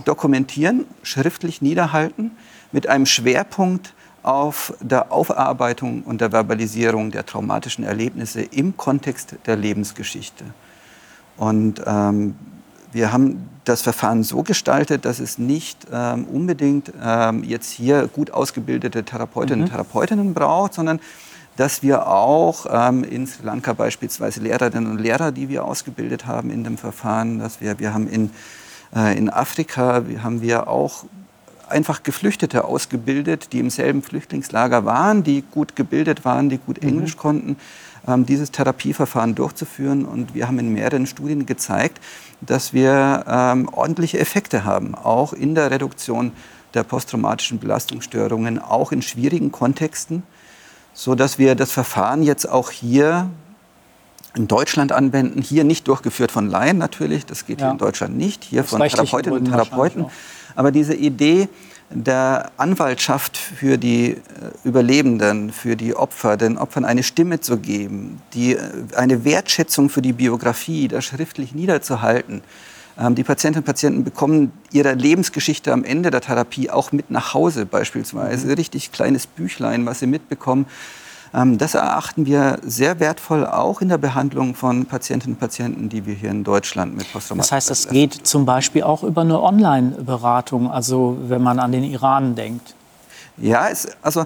dokumentieren, schriftlich niederhalten mit einem Schwerpunkt auf der Aufarbeitung und der Verbalisierung der traumatischen Erlebnisse im Kontext der Lebensgeschichte. Und ähm, wir haben das Verfahren so gestaltet, dass es nicht ähm, unbedingt ähm, jetzt hier gut ausgebildete Therapeutinnen und mhm. Therapeutinnen braucht, sondern dass wir auch ähm, in Sri Lanka beispielsweise Lehrerinnen und Lehrer, die wir ausgebildet haben in dem Verfahren, dass wir, wir haben in, in Afrika, haben wir auch einfach Geflüchtete ausgebildet, die im selben Flüchtlingslager waren, die gut gebildet waren, die gut mhm. Englisch mhm. konnten, ähm, dieses Therapieverfahren durchzuführen. Und wir haben in mehreren Studien gezeigt, dass wir ähm, ordentliche Effekte haben, auch in der Reduktion der posttraumatischen Belastungsstörungen, auch in schwierigen Kontexten, so dass wir das Verfahren jetzt auch hier in Deutschland anwenden. Hier nicht durchgeführt von Laien natürlich, das geht ja. hier in Deutschland nicht. Hier das von Therapeutinnen und Therapeuten. Aber diese Idee der Anwaltschaft für die äh, Überlebenden, für die Opfer, den Opfern eine Stimme zu geben, die, äh, eine Wertschätzung für die Biografie, das schriftlich niederzuhalten. Ähm, die Patientinnen und Patienten bekommen ihre Lebensgeschichte am Ende der Therapie auch mit nach Hause beispielsweise. Mhm. Richtig kleines Büchlein, was sie mitbekommen das erachten wir sehr wertvoll auch in der Behandlung von Patientinnen und Patienten, die wir hier in Deutschland mit Posttraumatischer Das heißt, das geht zum Beispiel auch über eine Online-Beratung, also wenn man an den Iran denkt. Ja, es, also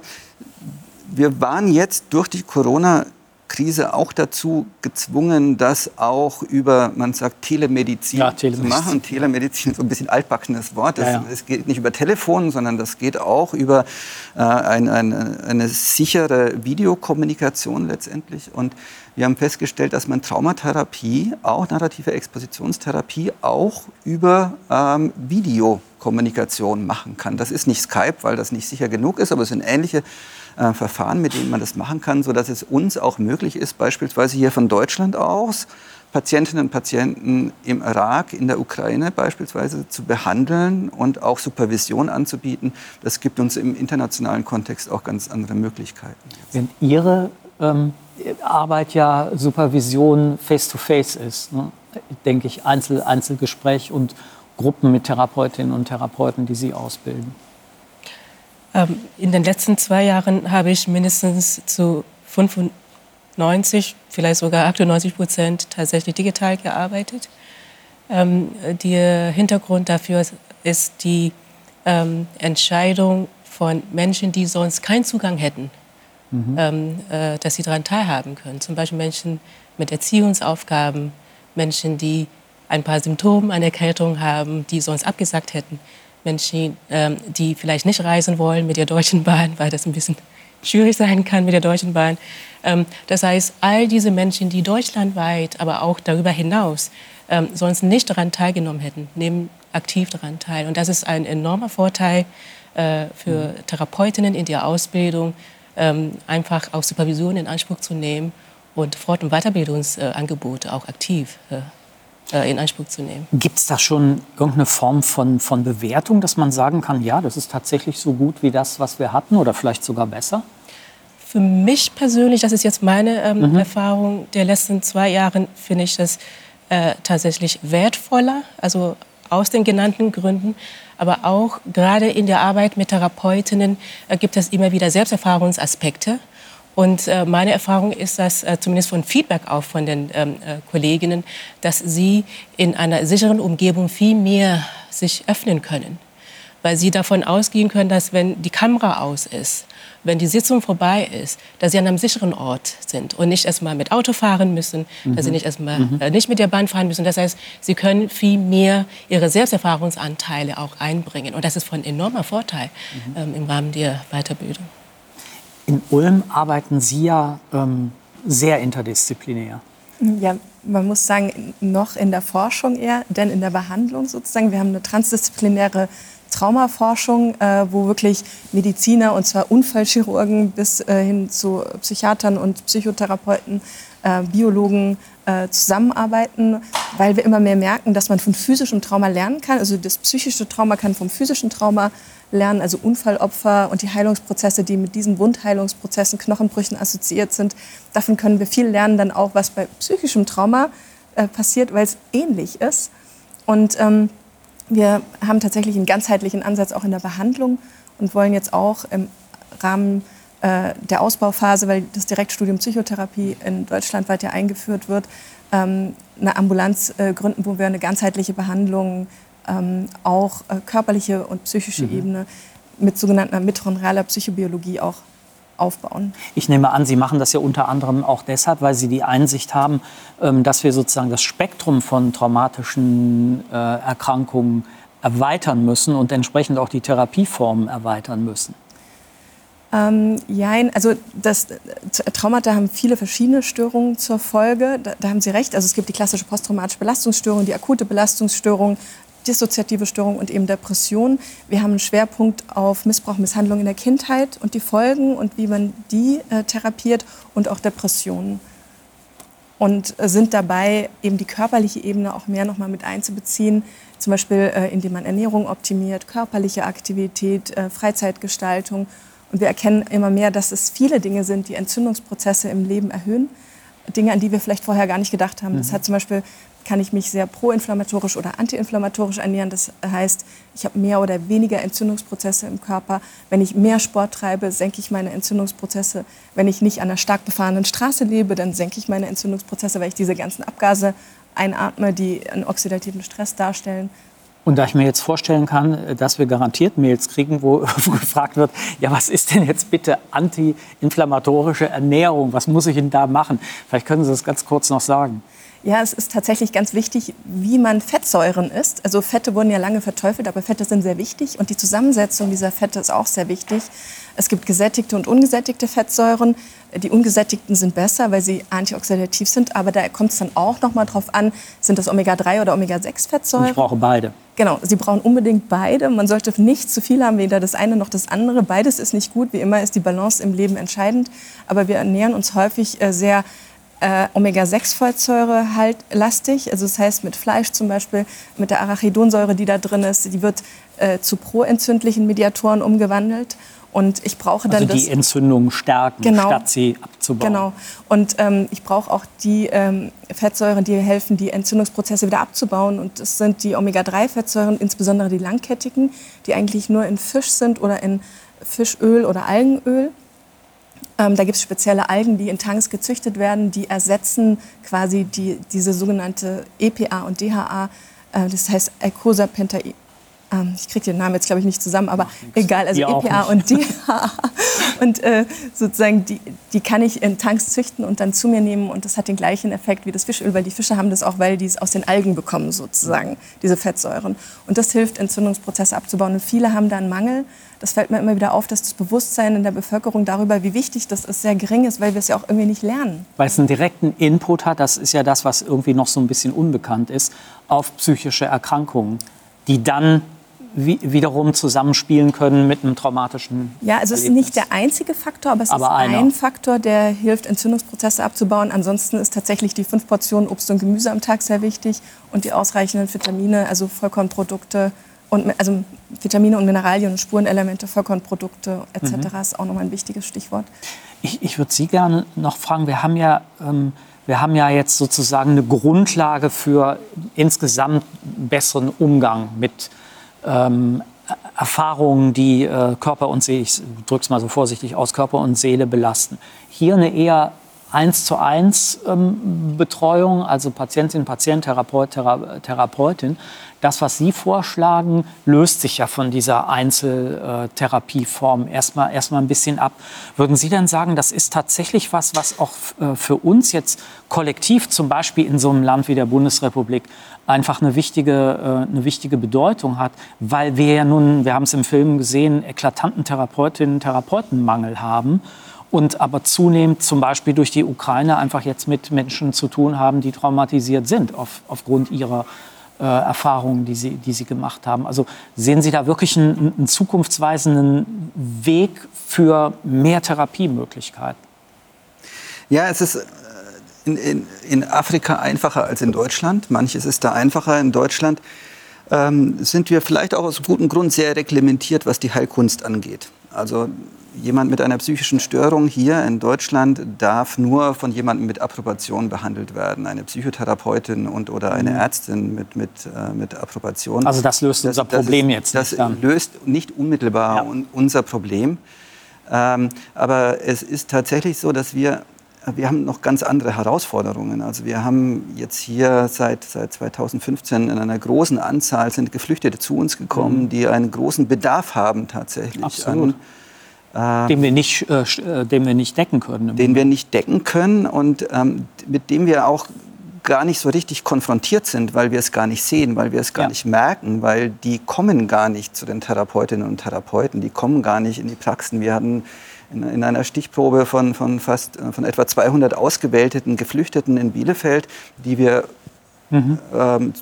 wir waren jetzt durch die Corona Krise auch dazu gezwungen, das auch über, man sagt, Telemedizin, ja, Telemedizin. zu machen. Telemedizin ist so ein bisschen altbackenes Wort. Es ja, ja. geht nicht über Telefon, sondern das geht auch über äh, ein, ein, eine sichere Videokommunikation letztendlich. Und wir haben festgestellt, dass man Traumatherapie, auch narrative Expositionstherapie, auch über ähm, Videokommunikation machen kann. Das ist nicht Skype, weil das nicht sicher genug ist, aber es sind ähnliche äh, Verfahren, mit denen man das machen kann, sodass es uns auch möglich ist, beispielsweise hier von Deutschland aus, Patientinnen und Patienten im Irak, in der Ukraine beispielsweise zu behandeln und auch Supervision anzubieten. Das gibt uns im internationalen Kontext auch ganz andere Möglichkeiten. Wenn Ihre ähm, Arbeit ja Supervision face-to-face -face ist, ne? denke ich, Einzel Einzelgespräch und Gruppen mit Therapeutinnen und Therapeuten, die Sie ausbilden. Ähm, in den letzten zwei Jahren habe ich mindestens zu 95, vielleicht sogar 98 Prozent tatsächlich digital gearbeitet. Ähm, der Hintergrund dafür ist die ähm, Entscheidung von Menschen, die sonst keinen Zugang hätten, mhm. äh, dass sie daran teilhaben können. Zum Beispiel Menschen mit Erziehungsaufgaben, Menschen, die ein paar Symptome einer Erkältung haben, die sonst abgesagt hätten. Menschen, ähm, die vielleicht nicht reisen wollen mit der Deutschen Bahn, weil das ein bisschen schwierig sein kann mit der Deutschen Bahn. Ähm, das heißt, all diese Menschen, die deutschlandweit, aber auch darüber hinaus ähm, sonst nicht daran teilgenommen hätten, nehmen aktiv daran teil. Und das ist ein enormer Vorteil äh, für Therapeutinnen in der Ausbildung, einfach auch Supervision in Anspruch zu nehmen und Fort- und Weiterbildungsangebote auch aktiv äh, in Anspruch zu nehmen. Gibt es da schon irgendeine Form von, von Bewertung, dass man sagen kann, ja, das ist tatsächlich so gut wie das, was wir hatten oder vielleicht sogar besser? Für mich persönlich, das ist jetzt meine ähm, mhm. Erfahrung der letzten zwei Jahre, finde ich das äh, tatsächlich wertvoller, also aus den genannten Gründen, aber auch gerade in der Arbeit mit Therapeutinnen äh, gibt es immer wieder Selbsterfahrungsaspekte und äh, meine Erfahrung ist, dass äh, zumindest von Feedback auch von den ähm, äh, Kolleginnen, dass sie in einer sicheren Umgebung viel mehr sich öffnen können, weil sie davon ausgehen können, dass wenn die Kamera aus ist, wenn die Sitzung vorbei ist, dass sie an einem sicheren Ort sind und nicht erstmal mit Auto fahren müssen, mhm. dass sie mhm. nicht erstmal mhm. äh, nicht mit der Bahn fahren müssen. Das heißt, sie können viel mehr ihre Selbsterfahrungsanteile auch einbringen und das ist von enormer Vorteil mhm. ähm, im Rahmen der Weiterbildung. In Ulm arbeiten Sie ja ähm, sehr interdisziplinär. Ja, man muss sagen, noch in der Forschung eher, denn in der Behandlung sozusagen. Wir haben eine transdisziplinäre Traumaforschung, äh, wo wirklich Mediziner, und zwar Unfallchirurgen bis äh, hin zu Psychiatern und Psychotherapeuten, äh, Biologen äh, zusammenarbeiten, weil wir immer mehr merken, dass man von physischem Trauma lernen kann. Also das psychische Trauma kann vom physischen Trauma lernen, also Unfallopfer und die Heilungsprozesse, die mit diesen Wundheilungsprozessen, Knochenbrüchen assoziiert sind. Davon können wir viel lernen, dann auch, was bei psychischem Trauma äh, passiert, weil es ähnlich ist. Und ähm, wir haben tatsächlich einen ganzheitlichen Ansatz auch in der Behandlung und wollen jetzt auch im Rahmen äh, der Ausbauphase, weil das Direktstudium Psychotherapie in Deutschland weiter eingeführt wird, ähm, eine Ambulanz äh, gründen, wo wir eine ganzheitliche Behandlung ähm, auch äh, körperliche und psychische mhm. Ebene mit sogenannter mitochondrialer Psychobiologie auch aufbauen. Ich nehme an, Sie machen das ja unter anderem auch deshalb, weil Sie die Einsicht haben, ähm, dass wir sozusagen das Spektrum von traumatischen äh, Erkrankungen erweitern müssen und entsprechend auch die Therapieformen erweitern müssen. Ähm, also das, Traumata haben viele verschiedene Störungen zur Folge. Da, da, haben Sie recht. Also es gibt die klassische posttraumatische Belastungsstörung, die akute Belastungsstörung, dissoziative Störung und eben Depression. Wir haben einen Schwerpunkt auf Missbrauch, Misshandlung in der Kindheit und die Folgen und wie man die äh, therapiert und auch Depressionen. Und äh, sind dabei, eben die körperliche Ebene auch mehr noch mal mit einzubeziehen, zum Beispiel äh, indem man Ernährung optimiert, körperliche Aktivität, äh, Freizeitgestaltung. Und wir erkennen immer mehr, dass es viele Dinge sind, die Entzündungsprozesse im Leben erhöhen. Dinge, an die wir vielleicht vorher gar nicht gedacht haben. Mhm. Das hat zum Beispiel kann ich mich sehr proinflammatorisch oder antiinflammatorisch ernähren. Das heißt, ich habe mehr oder weniger Entzündungsprozesse im Körper. Wenn ich mehr Sport treibe, senke ich meine Entzündungsprozesse. Wenn ich nicht an einer stark befahrenen Straße lebe, dann senke ich meine Entzündungsprozesse, weil ich diese ganzen Abgase einatme, die einen oxidativen Stress darstellen. Und da ich mir jetzt vorstellen kann, dass wir garantiert Mails kriegen, wo, gefragt wird, ja, was ist denn jetzt bitte antiinflammatorische Ernährung? Was muss ich denn da machen? Vielleicht können Sie das ganz kurz noch sagen. Ja, es ist tatsächlich ganz wichtig, wie man Fettsäuren isst. Also Fette wurden ja lange verteufelt, aber Fette sind sehr wichtig und die Zusammensetzung dieser Fette ist auch sehr wichtig. Es gibt gesättigte und ungesättigte Fettsäuren. Die ungesättigten sind besser, weil sie antioxidativ sind, aber da kommt es dann auch noch mal drauf an, sind das Omega-3 oder Omega-6-Fettsäuren? Ich brauche beide. Genau, Sie brauchen unbedingt beide. Man sollte nicht zu viel haben, weder das eine noch das andere. Beides ist nicht gut. Wie immer ist die Balance im Leben entscheidend. Aber wir ernähren uns häufig äh, sehr äh, Omega-6-Fettsäure halt lastig. Also das heißt mit Fleisch zum Beispiel, mit der Arachidonsäure, die da drin ist, die wird äh, zu proentzündlichen Mediatoren umgewandelt. Und ich brauche dann also die das, Entzündung stärken, Genau. statt sie abzubauen. Genau. Und ähm, ich brauche auch die ähm, Fettsäuren, die helfen, die Entzündungsprozesse wieder abzubauen. Und das sind die Omega-3-Fettsäuren, insbesondere die langkettigen, die eigentlich nur in Fisch sind oder in Fischöl oder Algenöl. Ähm, da gibt es spezielle Algen, die in Tanks gezüchtet werden, die ersetzen quasi die, diese sogenannte EPA und DHA, äh, das heißt Eicosapentae. Ähm, ich kriege den Namen jetzt, glaube ich, nicht zusammen, aber egal, also EPA und DHA. Und äh, sozusagen, die, die kann ich in Tanks züchten und dann zu mir nehmen und das hat den gleichen Effekt wie das Fischöl, weil die Fische haben das auch, weil die es aus den Algen bekommen, sozusagen, diese Fettsäuren. Und das hilft, Entzündungsprozesse abzubauen. Und viele haben da einen Mangel. Das fällt mir immer wieder auf, dass das Bewusstsein in der Bevölkerung darüber, wie wichtig das ist, sehr gering ist, weil wir es ja auch irgendwie nicht lernen. Weil es einen direkten Input hat, das ist ja das, was irgendwie noch so ein bisschen unbekannt ist, auf psychische Erkrankungen, die dann wiederum zusammenspielen können mit einem traumatischen Ja, also es ist Erlebnis. nicht der einzige Faktor, aber es Aber ist einer. ein Faktor, der hilft, Entzündungsprozesse abzubauen. Ansonsten ist tatsächlich die fünf Portionen Obst und Gemüse am Tag sehr wichtig und die ausreichenden Vitamine, also Vollkornprodukte und also Vitamine und Mineralien und Spurenelemente, Vollkornprodukte etc. Mhm. ist auch nochmal ein wichtiges Stichwort. Ich, ich würde Sie gerne noch fragen, wir haben ja, ähm, wir haben ja jetzt sozusagen eine Grundlage für insgesamt besseren Umgang mit ähm, Erfahrungen, die äh, Körper und Seele, ich drücke es mal so vorsichtig aus, Körper und Seele belasten. Hier eine eher eins zu eins ähm, Betreuung, also Patientin, Patient, Therapeut, Thera Therapeutin. Das, was Sie vorschlagen, löst sich ja von dieser Einzeltherapieform erstmal erstmal ein bisschen ab. Würden Sie denn sagen, das ist tatsächlich was, was auch äh, für uns jetzt kollektiv, zum Beispiel in so einem Land wie der Bundesrepublik, einfach eine wichtige, äh, eine wichtige Bedeutung hat, weil wir ja nun, wir haben es im Film gesehen, eklatanten Therapeutinnen und Therapeutenmangel haben und aber zunehmend zum Beispiel durch die Ukraine einfach jetzt mit Menschen zu tun haben, die traumatisiert sind auf, aufgrund ihrer äh, Erfahrungen, die sie, die sie gemacht haben. Also sehen Sie da wirklich einen, einen zukunftsweisenden Weg für mehr Therapiemöglichkeiten? Ja, es ist in, in, in Afrika einfacher als in Deutschland. Manches ist da einfacher. In Deutschland ähm, sind wir vielleicht auch aus gutem Grund sehr reglementiert, was die Heilkunst angeht. Also jemand mit einer psychischen Störung hier in Deutschland darf nur von jemandem mit Approbation behandelt werden. Eine Psychotherapeutin und oder eine Ärztin mit, mit, äh, mit Approbation. Mhm. Also das löst unser Problem ist, jetzt Das nicht dann. löst nicht unmittelbar Ja. un, unser Problem. Ähm, aber es ist tatsächlich so, dass wir, wir haben noch ganz andere Herausforderungen. Also wir haben jetzt hier seit, seit 2015 in einer großen Anzahl sind Geflüchtete zu uns gekommen, die einen großen Bedarf haben tatsächlich. Mhm. Absolut. An, Den wir nicht, äh, äh, den wir nicht decken können. den wir nicht decken können und ähm, mit dem wir auch gar nicht so richtig konfrontiert sind, weil wir es gar nicht sehen, weil wir es gar Ja. nicht merken, weil die kommen gar nicht zu den Therapeutinnen und Therapeuten, die kommen gar nicht in die Praxen. Wir hatten in, in einer Stichprobe von, von fast äh, von etwa 200 ausgewählten Geflüchteten in Bielefeld, die wir ähm,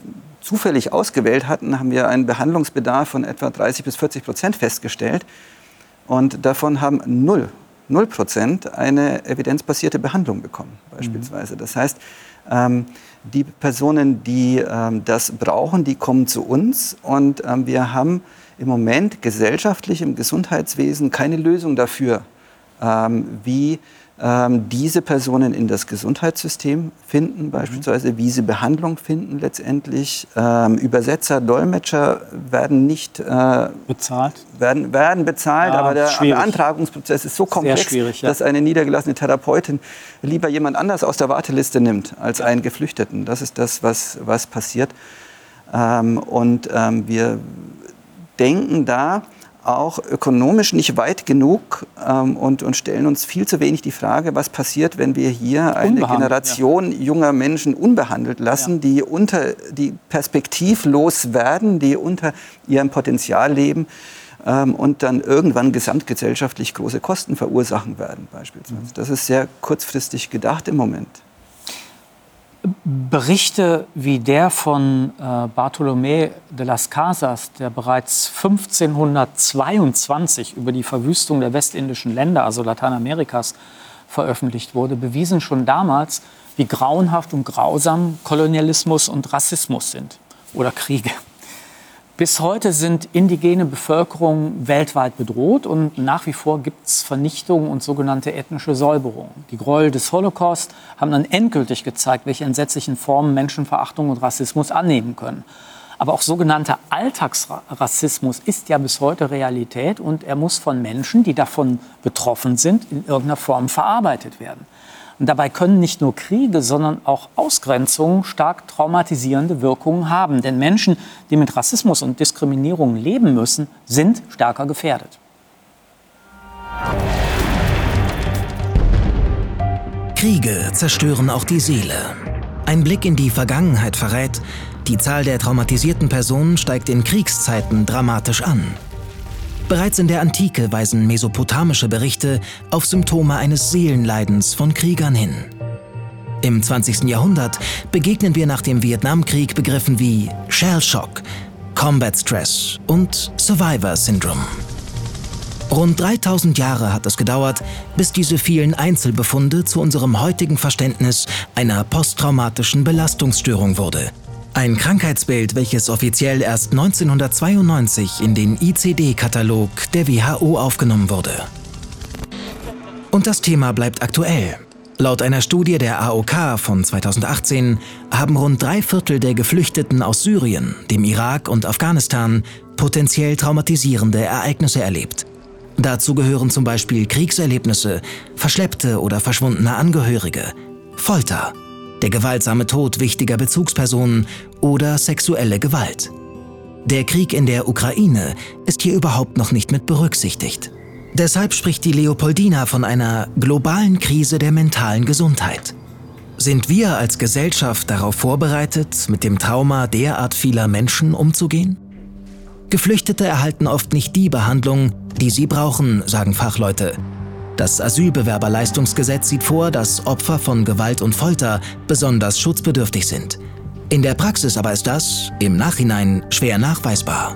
zufällig ausgewählt hatten, haben wir einen Behandlungsbedarf von etwa 30 bis 40 Prozent festgestellt. Und davon haben null, null Prozent eine evidenzbasierte Behandlung bekommen, beispielsweise. Das heißt, ähm, die Personen, die ähm, das brauchen, die kommen zu uns und ähm, wir haben im Moment gesellschaftlich im Gesundheitswesen keine Lösung dafür, wie ähm, diese Personen in das Gesundheitssystem finden, beispielsweise wie sie Behandlung finden letztendlich. Ähm, Übersetzer, Dolmetscher werden nicht äh, bezahlt. werden, werden bezahlt, Ja, aber der schwierig. Beantragungsprozess ist so komplex, ja. dass eine niedergelassene Therapeutin lieber jemand anders aus der Warteliste nimmt als einen Geflüchteten. Das ist das, was, was passiert. Ähm, und ähm, wir denken da auch ökonomisch nicht weit genug ähm, und, und stellen uns viel zu wenig die Frage, was passiert, wenn wir hier eine Generation ja. junger Menschen unbehandelt lassen, ja. die, unter, die perspektivlos werden, die unter ihrem Potenzial leben ähm, und dann irgendwann gesamtgesellschaftlich große Kosten verursachen werden beispielsweise. Mhm. Das ist sehr kurzfristig gedacht im Moment. Berichte wie der von äh, Bartolomé de las Casas, der bereits 1522 über die Verwüstung der westindischen Länder, also Lateinamerikas, veröffentlicht wurde, bewiesen schon damals, wie grauenhaft und grausam Kolonialismus und Rassismus sind oder Kriege. Bis heute sind indigene Bevölkerungen weltweit bedroht und nach wie vor gibt es Vernichtungen und sogenannte ethnische Säuberungen. Die Gräuel des Holocaust haben dann endgültig gezeigt, welche entsetzlichen Formen Menschenverachtung und Rassismus annehmen können. Aber auch sogenannter Alltagsrassismus ist ja bis heute Realität und er muss von Menschen, die davon betroffen sind, in irgendeiner Form verarbeitet werden. Und dabei können nicht nur Kriege, sondern auch Ausgrenzungen stark traumatisierende Wirkungen haben. Denn Menschen, die mit Rassismus und Diskriminierung leben müssen, sind stärker gefährdet. Kriege zerstören auch die Seele. Ein Blick in die Vergangenheit verrät, die Zahl der traumatisierten Personen steigt in Kriegszeiten dramatisch an. Bereits in der Antike weisen mesopotamische Berichte auf Symptome eines Seelenleidens von Kriegern hin. Im 20. Jahrhundert begegnen wir nach dem Vietnamkrieg Begriffen wie Shell Shock, Combat Stress und Survivor Syndrome. Rund 3000 Jahre hat es gedauert, bis diese vielen Einzelbefunde zu unserem heutigen Verständnis einer posttraumatischen Belastungsstörung wurde – ein Krankheitsbild, welches offiziell erst 1992 in den ICD-Katalog der WHO aufgenommen wurde. Und das Thema bleibt aktuell. Laut einer Studie der AOK von 2018 haben rund drei Viertel der Geflüchteten aus Syrien, dem Irak und Afghanistan potenziell traumatisierende Ereignisse erlebt. Dazu gehören zum Beispiel Kriegserlebnisse, verschleppte oder verschwundene Angehörige, Folter der gewaltsame Tod wichtiger Bezugspersonen oder sexuelle Gewalt. Der Krieg in der Ukraine ist hier überhaupt noch nicht mit berücksichtigt. Deshalb spricht die Leopoldina von einer globalen Krise der mentalen Gesundheit. Sind wir als Gesellschaft darauf vorbereitet, mit dem Trauma derart vieler Menschen umzugehen? Geflüchtete erhalten oft nicht die Behandlung, die sie brauchen, sagen Fachleute. Das Asylbewerberleistungsgesetz sieht vor, dass Opfer von Gewalt und Folter besonders schutzbedürftig sind. In der Praxis aber ist das, im Nachhinein, schwer nachweisbar.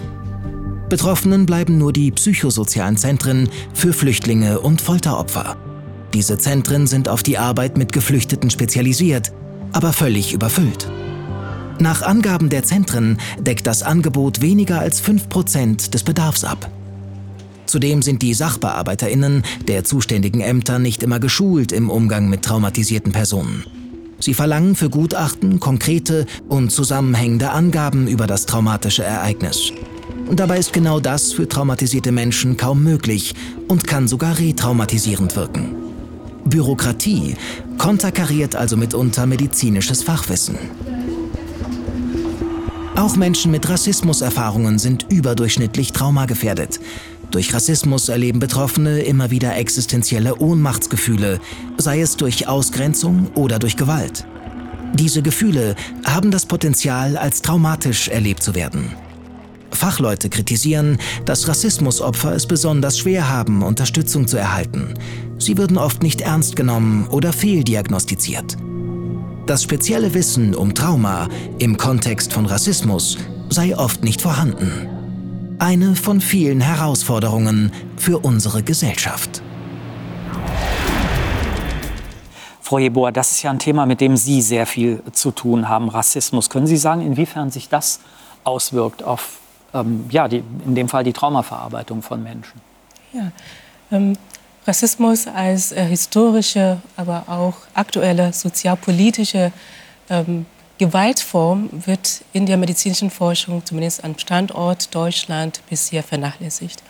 Betroffenen bleiben nur die psychosozialen Zentren für Flüchtlinge und Folteropfer. Diese Zentren sind auf die Arbeit mit Geflüchteten spezialisiert, aber völlig überfüllt. Nach Angaben der Zentren deckt das Angebot weniger als 5% des Bedarfs ab. Zudem sind die SachbearbeiterInnen der zuständigen Ämter nicht immer geschult im Umgang mit traumatisierten Personen. Sie verlangen für Gutachten konkrete und zusammenhängende Angaben über das traumatische Ereignis. Dabei ist genau das für traumatisierte Menschen kaum möglich und kann sogar retraumatisierend wirken. Bürokratie konterkariert also mitunter medizinisches Fachwissen. Auch Menschen mit Rassismuserfahrungen sind überdurchschnittlich traumagefährdet. Durch Rassismus erleben Betroffene immer wieder existenzielle Ohnmachtsgefühle, sei es durch Ausgrenzung oder durch Gewalt. Diese Gefühle haben das Potenzial, als traumatisch erlebt zu werden. Fachleute kritisieren, dass Rassismusopfer es besonders schwer haben, Unterstützung zu erhalten. Sie würden oft nicht ernst genommen oder fehldiagnostiziert. Das spezielle Wissen um Trauma im Kontext von Rassismus sei oft nicht vorhanden eine von vielen Herausforderungen für unsere Gesellschaft. Frau Jeboa, das ist ja ein Thema, mit dem Sie sehr viel zu tun haben, Rassismus. Können Sie sagen, inwiefern sich das auswirkt auf, ähm, ja, die, in dem Fall die Traumaverarbeitung von Menschen? Ja, ähm, Rassismus als äh, historische, aber auch aktuelle sozialpolitische ähm, Gewaltform wird in der medizinischen Forschung, zumindest am Standort Deutschland, bisher vernachlässigt.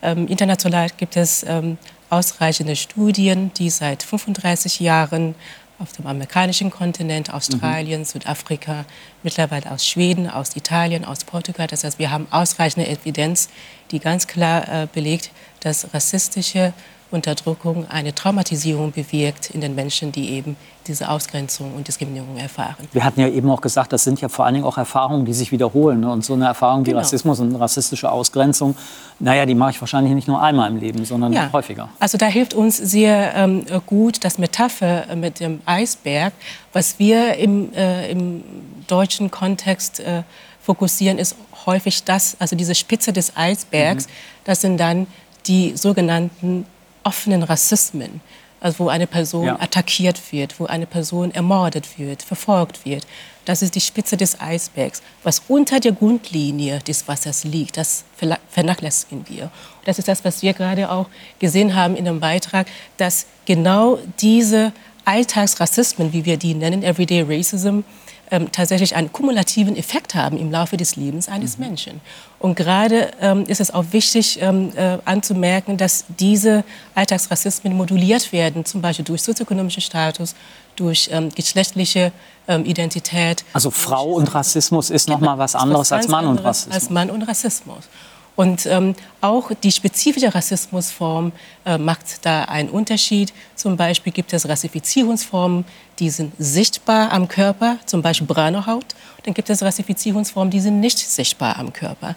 Ähm, international gibt es ähm, ausreichende Studien, die seit 35 Jahren auf dem amerikanischen Kontinent, Australien, mhm. Südafrika, mittlerweile aus Schweden, aus Italien, aus Portugal. Das heißt, wir haben ausreichende Evidenz, die ganz klar äh, belegt, dass rassistische Unterdrückung eine Traumatisierung bewirkt in den Menschen, die eben diese Ausgrenzung und Diskriminierung erfahren. Wir hatten ja eben auch gesagt, das sind ja vor allen Dingen auch Erfahrungen, die sich wiederholen. Ne? Und so eine Erfahrung wie genau. Rassismus und rassistische Ausgrenzung, naja, die mache ich wahrscheinlich nicht nur einmal im Leben, sondern ja. häufiger. Also da hilft uns sehr ähm, gut das Metapher mit dem Eisberg. Was wir im, äh, im deutschen Kontext äh, fokussieren, ist häufig das, also diese Spitze des Eisbergs, mhm. das sind dann die sogenannten offenen Rassismen, also wo eine Person ja. attackiert wird, wo eine Person ermordet wird, verfolgt wird. Das ist die Spitze des Eisbergs. Was unter der Grundlinie des Wassers liegt, das vernachlässigen wir. Das ist das, was wir gerade auch gesehen haben in dem Beitrag, dass genau diese Alltagsrassismen, wie wir die nennen, Everyday Racism, ähm, tatsächlich einen kumulativen Effekt haben im Laufe des Lebens eines mhm. Menschen. Und gerade ähm, ist es auch wichtig ähm, äh, anzumerken, dass diese Alltagsrassismen moduliert werden, zum Beispiel durch sozioökonomischen Status, durch ähm, geschlechtliche ähm, Identität. Also Frau und Rassismus ist noch mal was anderes als Mann und Rassismus. Als Mann und Rassismus. Und ähm, auch die spezifische Rassismusform äh, macht da einen Unterschied. Zum Beispiel gibt es Rassifizierungsformen, die sind sichtbar am Körper, zum Beispiel braune Haut. Dann gibt es Rassifizierungsformen, die sind nicht sichtbar am Körper.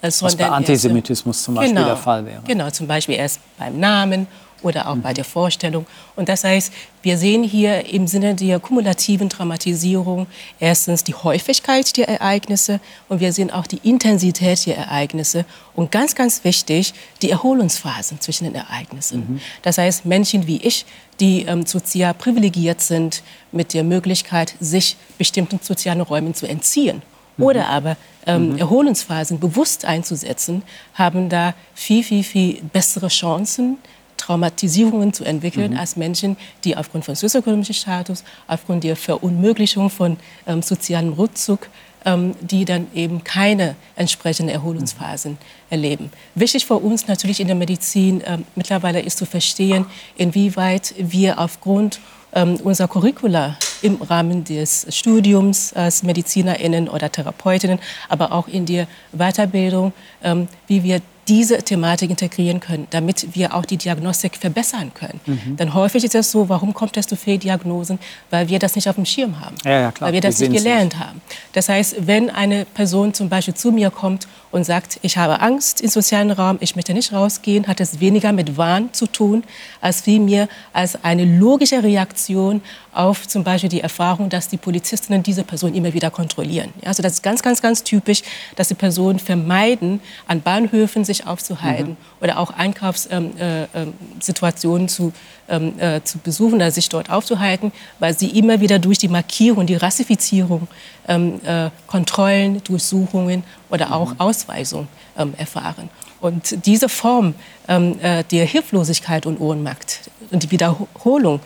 Äh, Was bei Antisemitismus zum Beispiel genau, der Fall wäre. Genau, zum Beispiel erst beim Namen oder auch bei der Vorstellung. Und das heißt, wir sehen hier im Sinne der kumulativen Traumatisierung erstens die Häufigkeit der Ereignisse und wir sehen auch die Intensität der Ereignisse und ganz, ganz wichtig, die Erholungsphasen zwischen den Ereignissen. Mhm. Das heißt, Menschen wie ich, die ähm, sozial privilegiert sind, mit der Möglichkeit, sich bestimmten sozialen Räumen zu entziehen mhm. oder aber ähm, mhm. Erholungsphasen bewusst einzusetzen, haben da viel, viel, viel bessere Chancen, Traumatisierungen zu entwickeln mhm. als Menschen, die aufgrund von sozioökonomischem Status, aufgrund der Verunmöglichung von ähm, sozialem Rückzug, ähm, die dann eben keine entsprechenden Erholungsphasen mhm. erleben. Wichtig für uns natürlich in der Medizin ähm, mittlerweile ist zu verstehen, inwieweit wir aufgrund ähm, unserer Curricula im Rahmen des Studiums als MedizinerInnen oder Therapeutinnen, aber auch in der Weiterbildung, ähm, wie wir diese Thematik integrieren können, damit wir auch die Diagnostik verbessern können. Mhm. Denn häufig ist es so, warum kommt es zu Fehldiagnosen? Weil wir das nicht auf dem Schirm haben, ja, ja, weil wir das wir nicht gelernt nicht. haben. Das heißt, wenn eine Person zum Beispiel zu mir kommt und sagt, ich habe Angst im sozialen Raum, ich möchte nicht rausgehen, hat es weniger mit Wahn zu tun, als vielmehr als eine logische Reaktion auf zum Beispiel die Erfahrung, dass die Polizistinnen diese Person immer wieder kontrollieren. Also das ist ganz, ganz, ganz typisch, dass die Personen vermeiden, an Bahnhöfen sich aufzuhalten mhm. oder auch Einkaufssituationen ähm, äh, zu, ähm, äh, zu besuchen oder sich dort aufzuhalten, weil sie immer wieder durch die Markierung, die Rassifizierung, ähm, äh, Kontrollen, Durchsuchungen oder auch mhm. Ausweisung ähm, erfahren. Und diese Form ähm, äh, der Hilflosigkeit und Ohnmacht und die Wiederholung, ähm,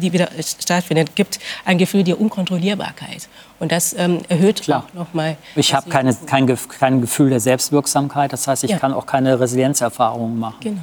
die wieder stattfindet, gibt ein Gefühl der Unkontrollierbarkeit. Und das ähm, erhöht Klar. auch nochmal. Ich habe keine, kein, kein Gefühl der Selbstwirksamkeit. Das heißt, ich ja. kann auch keine Resilienzerfahrungen machen. Genau.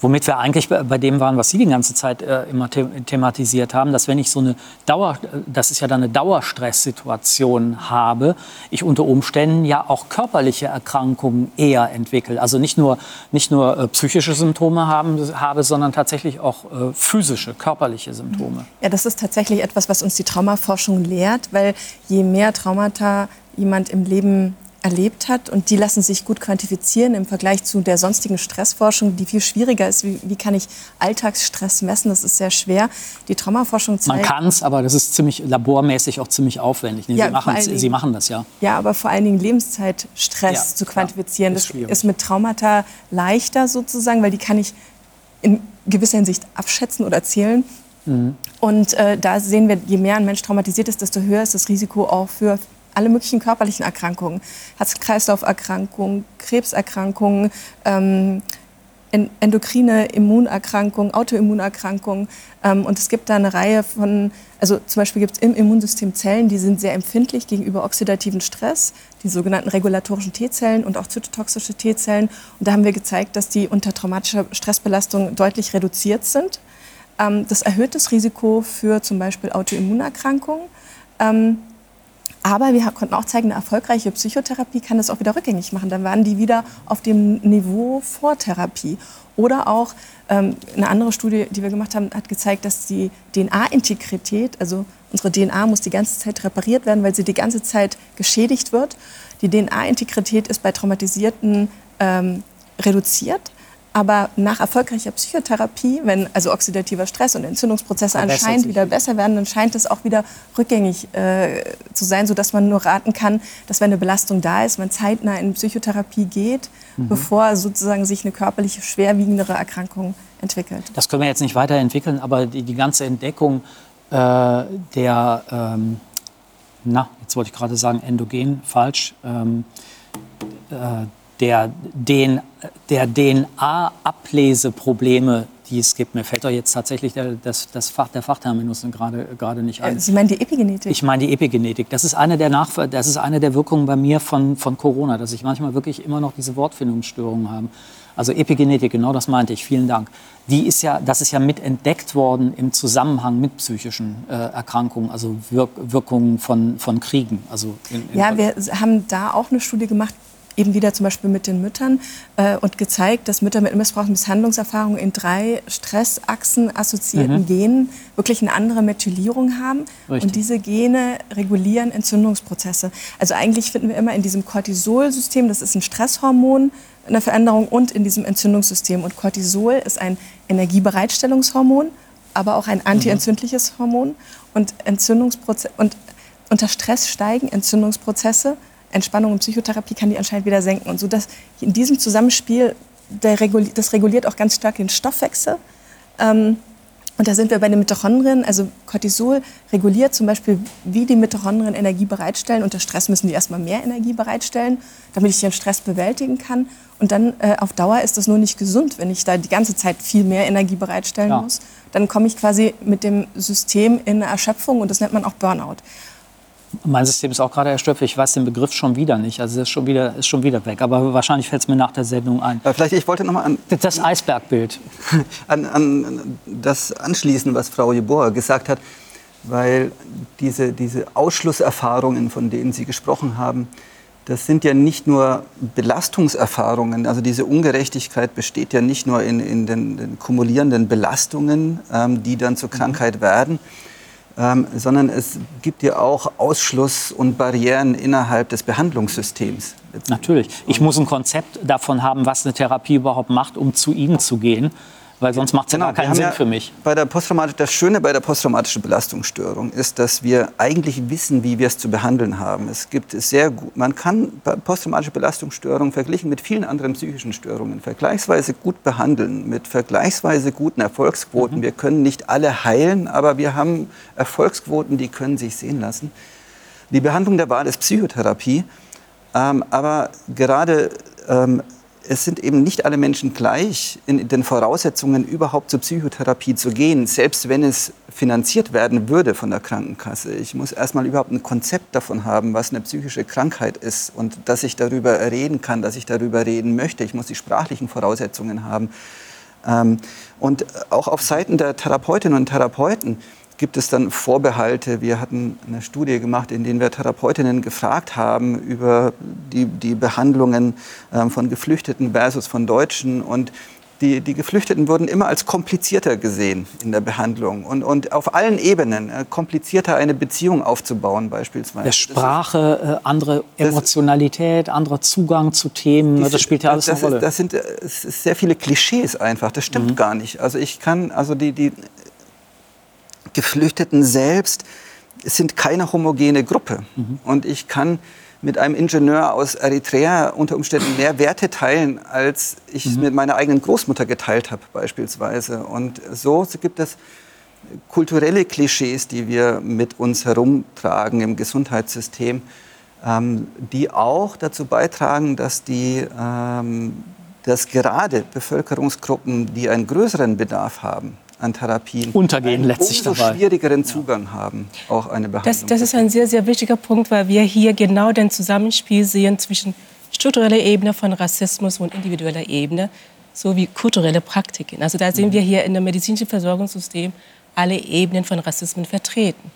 Womit wir eigentlich bei dem waren, was Sie die ganze Zeit äh, immer the thematisiert haben, dass wenn ich so eine Dauer, das ist ja dann eine Dauerstresssituation habe, ich unter Umständen ja auch körperliche Erkrankungen eher entwickle. Also nicht nur, nicht nur äh, psychische Symptome haben, habe, sondern tatsächlich auch äh, physische, körperliche Symptome. Ja, das ist tatsächlich etwas, was uns die Traumaforschung lehrt, weil je mehr Traumata jemand im Leben erlebt hat und die lassen sich gut quantifizieren im Vergleich zu der sonstigen Stressforschung, die viel schwieriger ist. Wie, wie kann ich Alltagsstress messen? Das ist sehr schwer. Die Traumaforschung zeigt... Man kann es, aber das ist ziemlich labormäßig auch ziemlich aufwendig. Nee, ja, Sie, machen, Sie machen das ja. Ja, aber vor allen Dingen Lebenszeitstress ja, zu quantifizieren, ja, ist das ist mit Traumata leichter sozusagen, weil die kann ich in gewisser Hinsicht abschätzen oder zählen. Mhm. Und äh, da sehen wir, je mehr ein Mensch traumatisiert ist, desto höher ist das Risiko auch für alle möglichen körperlichen Erkrankungen, Herz-Kreislauf-Erkrankungen, Krebserkrankungen, ähm, endokrine Immunerkrankungen, Autoimmunerkrankungen. Ähm, und es gibt da eine Reihe von, also zum Beispiel gibt es im Immunsystem Zellen, die sind sehr empfindlich gegenüber oxidativen Stress, die sogenannten regulatorischen T-Zellen und auch zytotoxische T-Zellen. Und da haben wir gezeigt, dass die unter traumatischer Stressbelastung deutlich reduziert sind. Ähm, das erhöht das Risiko für zum Beispiel Autoimmunerkrankungen. Ähm, aber wir konnten auch zeigen, eine erfolgreiche Psychotherapie kann das auch wieder rückgängig machen. Dann waren die wieder auf dem Niveau vor Therapie. Oder auch ähm, eine andere Studie, die wir gemacht haben, hat gezeigt, dass die DNA-Integrität, also unsere DNA muss die ganze Zeit repariert werden, weil sie die ganze Zeit geschädigt wird. Die DNA-Integrität ist bei Traumatisierten ähm, reduziert. Aber nach erfolgreicher Psychotherapie, wenn also oxidativer Stress und Entzündungsprozesse Verbessert anscheinend wieder besser werden, dann scheint es auch wieder rückgängig äh, zu sein, sodass man nur raten kann, dass wenn eine Belastung da ist, man zeitnah in Psychotherapie geht, mhm. bevor sozusagen sich eine körperliche schwerwiegendere Erkrankung entwickelt. Das können wir jetzt nicht weiterentwickeln, aber die, die ganze Entdeckung äh, der, ähm, na, jetzt wollte ich gerade sagen, endogen, falsch, ähm, äh, der, den, der DNA-Ableseprobleme, die es gibt. Mir fällt doch jetzt tatsächlich der, das, das Fach, der Fachterminus gerade, gerade nicht ein. Sie meinen die Epigenetik? Ich meine die Epigenetik. Das ist eine der, Nachver das ist eine der Wirkungen bei mir von, von Corona, dass ich manchmal wirklich immer noch diese Wortfindungsstörungen habe. Also Epigenetik, genau das meinte ich. Vielen Dank. Die ist ja, das ist ja mit entdeckt worden im Zusammenhang mit psychischen äh, Erkrankungen, also Wirk Wirkungen von, von Kriegen. Also in, in ja, wir haben da auch eine Studie gemacht, eben wieder zum Beispiel mit den Müttern äh, und gezeigt, dass Mütter mit Missbrauch und Misshandlungserfahrung in drei Stressachsen assoziierten mhm. Genen wirklich eine andere Methylierung haben. Richtig. Und diese Gene regulieren Entzündungsprozesse. Also eigentlich finden wir immer in diesem Cortisol-System, das ist ein Stresshormon, eine Veränderung und in diesem Entzündungssystem. Und Cortisol ist ein Energiebereitstellungshormon, aber auch ein antientzündliches Hormon. Und, Entzündungsproze und unter Stress steigen Entzündungsprozesse Entspannung und Psychotherapie kann die anscheinend wieder senken. Und so dass in diesem Zusammenspiel, Reguli das reguliert auch ganz stark den Stoffwechsel. Ähm, und da sind wir bei den Mitochondrien. Also Cortisol reguliert zum Beispiel, wie die Mitochondrien Energie bereitstellen. Unter Stress müssen die erstmal mehr Energie bereitstellen, damit ich den Stress bewältigen kann. Und dann äh, auf Dauer ist das nur nicht gesund, wenn ich da die ganze Zeit viel mehr Energie bereitstellen ja. muss. Dann komme ich quasi mit dem System in eine Erschöpfung und das nennt man auch Burnout. Mein System ist auch gerade erschöpft. Ich weiß den Begriff schon wieder nicht. Also es ist schon wieder, ist schon wieder weg. Aber wahrscheinlich fällt es mir nach der Sendung ein. Aber vielleicht, ich wollte noch mal an das Eisbergbild an, an das anschließen, was Frau Jeboa gesagt hat, weil diese, diese Ausschlusserfahrungen, von denen Sie gesprochen haben, das sind ja nicht nur Belastungserfahrungen. Also diese Ungerechtigkeit besteht ja nicht nur in, in den, den kumulierenden Belastungen, ähm, die dann zur mhm. Krankheit werden ähm, sondern es gibt ja auch Ausschluss und Barrieren innerhalb des Behandlungssystems. Natürlich. Ich muss ein Konzept davon haben, was eine Therapie überhaupt macht, um zu Ihnen zu gehen weil sonst macht es genau, ja gar keinen Sinn ja für mich. Bei der das Schöne bei der posttraumatischen Belastungsstörung ist, dass wir eigentlich wissen, wie wir es zu behandeln haben. Es gibt sehr gut, man kann posttraumatische Belastungsstörung verglichen mit vielen anderen psychischen Störungen vergleichsweise gut behandeln, mit vergleichsweise guten Erfolgsquoten. Mhm. Wir können nicht alle heilen, aber wir haben Erfolgsquoten, die können sich sehen lassen. Die Behandlung der Wahl ist Psychotherapie, ähm, aber gerade ähm, es sind eben nicht alle Menschen gleich in den Voraussetzungen, überhaupt zur Psychotherapie zu gehen, selbst wenn es finanziert werden würde von der Krankenkasse. Ich muss erstmal überhaupt ein Konzept davon haben, was eine psychische Krankheit ist und dass ich darüber reden kann, dass ich darüber reden möchte. Ich muss die sprachlichen Voraussetzungen haben. Ähm, und auch auf Seiten der Therapeutinnen und Therapeuten gibt es dann Vorbehalte. Wir hatten eine Studie gemacht, in der wir Therapeutinnen gefragt haben über die, die Behandlungen ähm, von Geflüchteten versus von Deutschen. Und die, die, Geflüchteten wurden immer als komplizierter gesehen in der Behandlung und, und auf allen Ebenen äh, komplizierter eine Beziehung aufzubauen beispielsweise. Der Sprache, äh, andere Emotionalität, das, anderer Zugang zu Themen, diese, das spielt ja alles eine Rolle. Das sind äh, sehr viele Klischees einfach, das stimmt mhm. gar nicht. Also ich kann, also die, die Geflüchteten selbst sind keine homogene Gruppe. Mhm. Und ich kann mit einem Ingenieur aus Eritrea unter Umständen mehr Werte teilen, als ich mhm. mit meiner eigenen Großmutter geteilt habe beispielsweise. Und so gibt es kulturelle Klischees, die wir mit uns herumtragen im Gesundheitssystem, ähm, die auch dazu beitragen, dass, die, ähm, dass gerade Bevölkerungsgruppen, die einen größeren Bedarf haben, an Therapien untergehen letztlich dabei. schwierigeren Zugang ja. haben, auch eine Behandlung. Das, das ist ein sehr, sehr wichtiger Punkt, weil wir hier genau den Zusammenspiel sehen zwischen struktureller Ebene von Rassismus und individueller Ebene. sowie kulturelle Praktiken. Also da sehen wir hier in dem medizinischen Versorgungssystem alle Ebenen von Rassismus vertreten.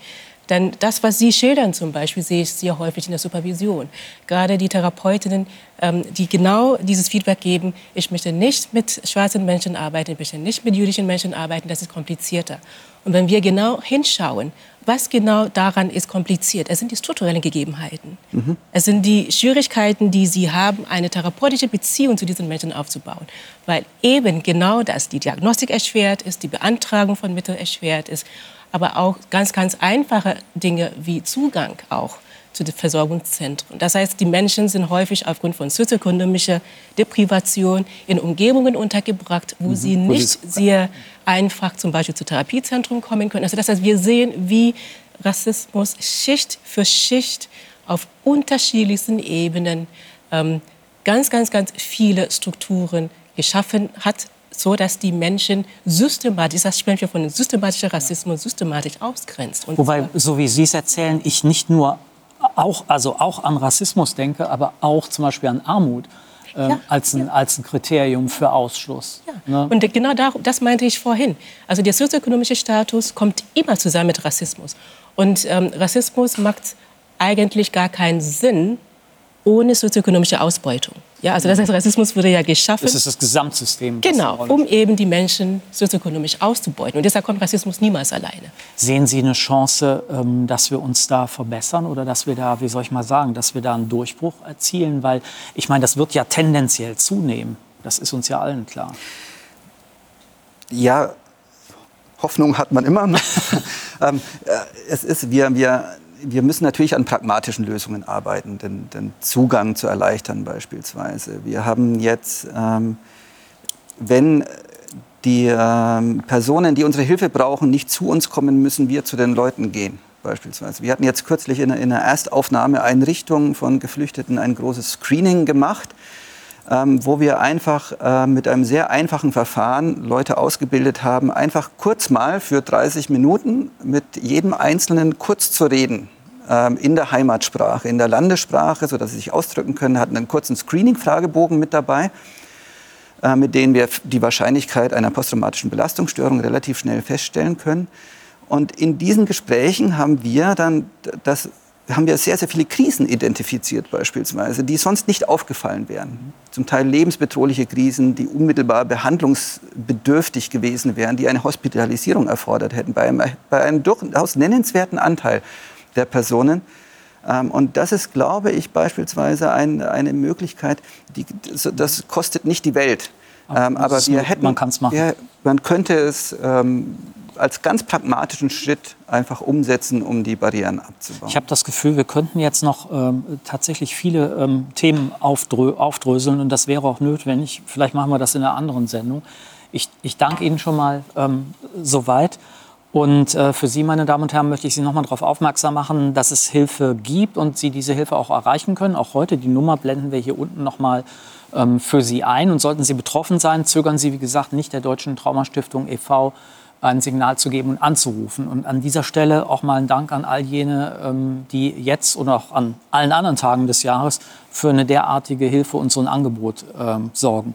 Denn das, was Sie schildern zum Beispiel, sehe ich sehr häufig in der Supervision. Gerade die Therapeutinnen, ähm, die genau dieses Feedback geben, ich möchte nicht mit schwarzen Menschen arbeiten, ich möchte nicht mit jüdischen Menschen arbeiten, das ist komplizierter. Und wenn wir genau hinschauen, was genau daran ist kompliziert, es sind die strukturellen Gegebenheiten. Mhm. Es sind die Schwierigkeiten, die sie haben, eine therapeutische Beziehung zu diesen Menschen aufzubauen. Weil eben genau das, die Diagnostik erschwert ist, die Beantragung von Mitteln erschwert ist aber auch ganz, ganz einfache Dinge wie Zugang auch zu den Versorgungszentren. Das heißt, die Menschen sind häufig aufgrund von sozioökonomischer Deprivation in Umgebungen untergebracht, wo mhm. sie nicht sehr einfach zum Beispiel zu Therapiezentren kommen können. Also das heißt, wir sehen, wie Rassismus Schicht für Schicht auf unterschiedlichsten Ebenen ähm, ganz, ganz, ganz viele Strukturen geschaffen hat, so dass die Menschen systematisch, das sprechen wir von systematischer Rassismus, systematisch ausgrenzt. Und Wobei, so wie Sie es erzählen, ich nicht nur auch, also auch an Rassismus denke, aber auch zum Beispiel an Armut. Äh, ja, als, ein, ja. als ein Kriterium für Ausschluss. Ja. Ne? Und genau da, das meinte ich vorhin. Also der sozioökonomische Status kommt immer zusammen mit Rassismus. Und ähm, Rassismus macht eigentlich gar keinen Sinn, ohne sozioökonomische Ausbeutung. Ja, also das heißt, Rassismus wurde ja geschaffen. Das ist das Gesamtsystem. Genau, um eben die Menschen sozioökonomisch auszubeuten. Und deshalb kommt Rassismus niemals alleine. Sehen Sie eine Chance, ähm, dass wir uns da verbessern oder dass wir da, wie soll ich mal sagen, dass wir da einen Durchbruch erzielen? Weil ich meine, das wird ja tendenziell zunehmen. Das ist uns ja allen klar. Ja, Hoffnung hat man immer. ähm, äh, es ist, wir, wir wir müssen natürlich an pragmatischen Lösungen arbeiten, den, den Zugang zu erleichtern beispielsweise. Wir haben jetzt, ähm, wenn die ähm, Personen, die unsere Hilfe brauchen, nicht zu uns kommen, müssen wir zu den Leuten gehen beispielsweise. Wir hatten jetzt kürzlich in, in einer Erstaufnahmeeinrichtung von Geflüchteten ein großes Screening gemacht, ähm, wo wir einfach äh, mit einem sehr einfachen Verfahren Leute ausgebildet haben, einfach kurz mal für 30 Minuten mit jedem Einzelnen kurz zu reden ähm, in der Heimatsprache, in der Landessprache, sodass sie sich ausdrücken können, hatten einen kurzen Screening-Fragebogen mit dabei, äh, mit denen wir die Wahrscheinlichkeit einer posttraumatischen Belastungsstörung relativ schnell feststellen können. Und in diesen Gesprächen haben wir dann das haben wir sehr, sehr viele Krisen identifiziert beispielsweise, die sonst nicht aufgefallen wären. Zum Teil lebensbedrohliche Krisen, die unmittelbar behandlungsbedürftig gewesen wären, die eine Hospitalisierung erfordert hätten, bei einem, bei einem durchaus nennenswerten Anteil der Personen. Ähm, und das ist, glaube ich, beispielsweise ein, eine Möglichkeit, die, das kostet nicht die Welt. Ähm, aber wir hätten, man kann es machen. Wir, man könnte es ähm, als ganz pragmatischen Schritt einfach umsetzen, um die Barrieren abzubauen. Ich habe das Gefühl, wir könnten jetzt noch ähm, tatsächlich viele ähm, Themen aufdrö aufdröseln und das wäre auch notwendig. Vielleicht machen wir das in einer anderen Sendung. Ich, ich danke Ihnen schon mal ähm, soweit. Und äh, für Sie, meine Damen und Herren, möchte ich Sie noch mal darauf aufmerksam machen, dass es Hilfe gibt und Sie diese Hilfe auch erreichen können. Auch heute, die Nummer blenden wir hier unten noch mal ähm, für Sie ein. Und sollten Sie betroffen sein, zögern Sie, wie gesagt, nicht der Deutschen Traumastiftung e.V., ein Signal zu geben und anzurufen. Und an dieser Stelle auch mal ein Dank an all jene, ähm, die jetzt und auch an allen anderen Tagen des Jahres für eine derartige Hilfe und so ein Angebot ähm, sorgen.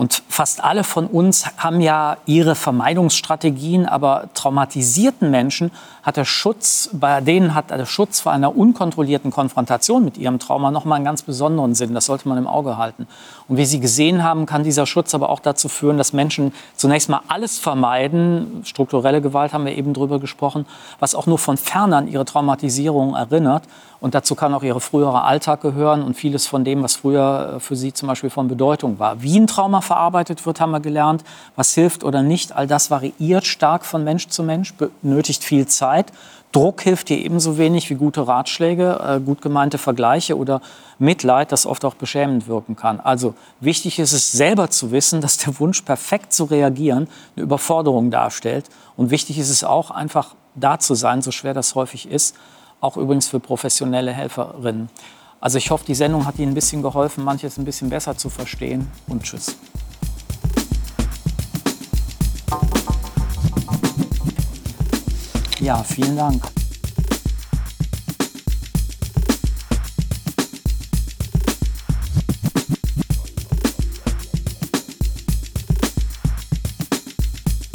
Und fast alle von uns haben ja ihre Vermeidungsstrategien, aber traumatisierten Menschen hat der Schutz, bei denen hat der Schutz vor einer unkontrollierten Konfrontation mit ihrem Trauma noch mal einen ganz besonderen Sinn. Das sollte man im Auge halten. Und wie Sie gesehen haben, kann dieser Schutz aber auch dazu führen, dass Menschen zunächst mal alles vermeiden. Strukturelle Gewalt haben wir eben drüber gesprochen, was auch nur von fern an ihre Traumatisierung erinnert. Und dazu kann auch ihre frühere Alltag gehören und vieles von dem, was früher äh, für sie zum Beispiel von Bedeutung war. Wie ein Trauma verarbeitet wird, haben wir gelernt. Was hilft oder nicht, all das variiert stark von Mensch zu Mensch, benötigt viel Zeit. Druck hilft dir ebenso wenig wie gute Ratschläge, äh, gut gemeinte Vergleiche oder Mitleid, das oft auch beschämend wirken kann. Also wichtig ist es selber zu wissen, dass der Wunsch, perfekt zu reagieren, eine Überforderung darstellt. Und wichtig ist es auch, einfach da zu sein, so schwer das häufig ist auch übrigens für professionelle Helferinnen. Also ich hoffe, die Sendung hat Ihnen ein bisschen geholfen, manches ein bisschen besser zu verstehen und tschüss. Ja, vielen Dank.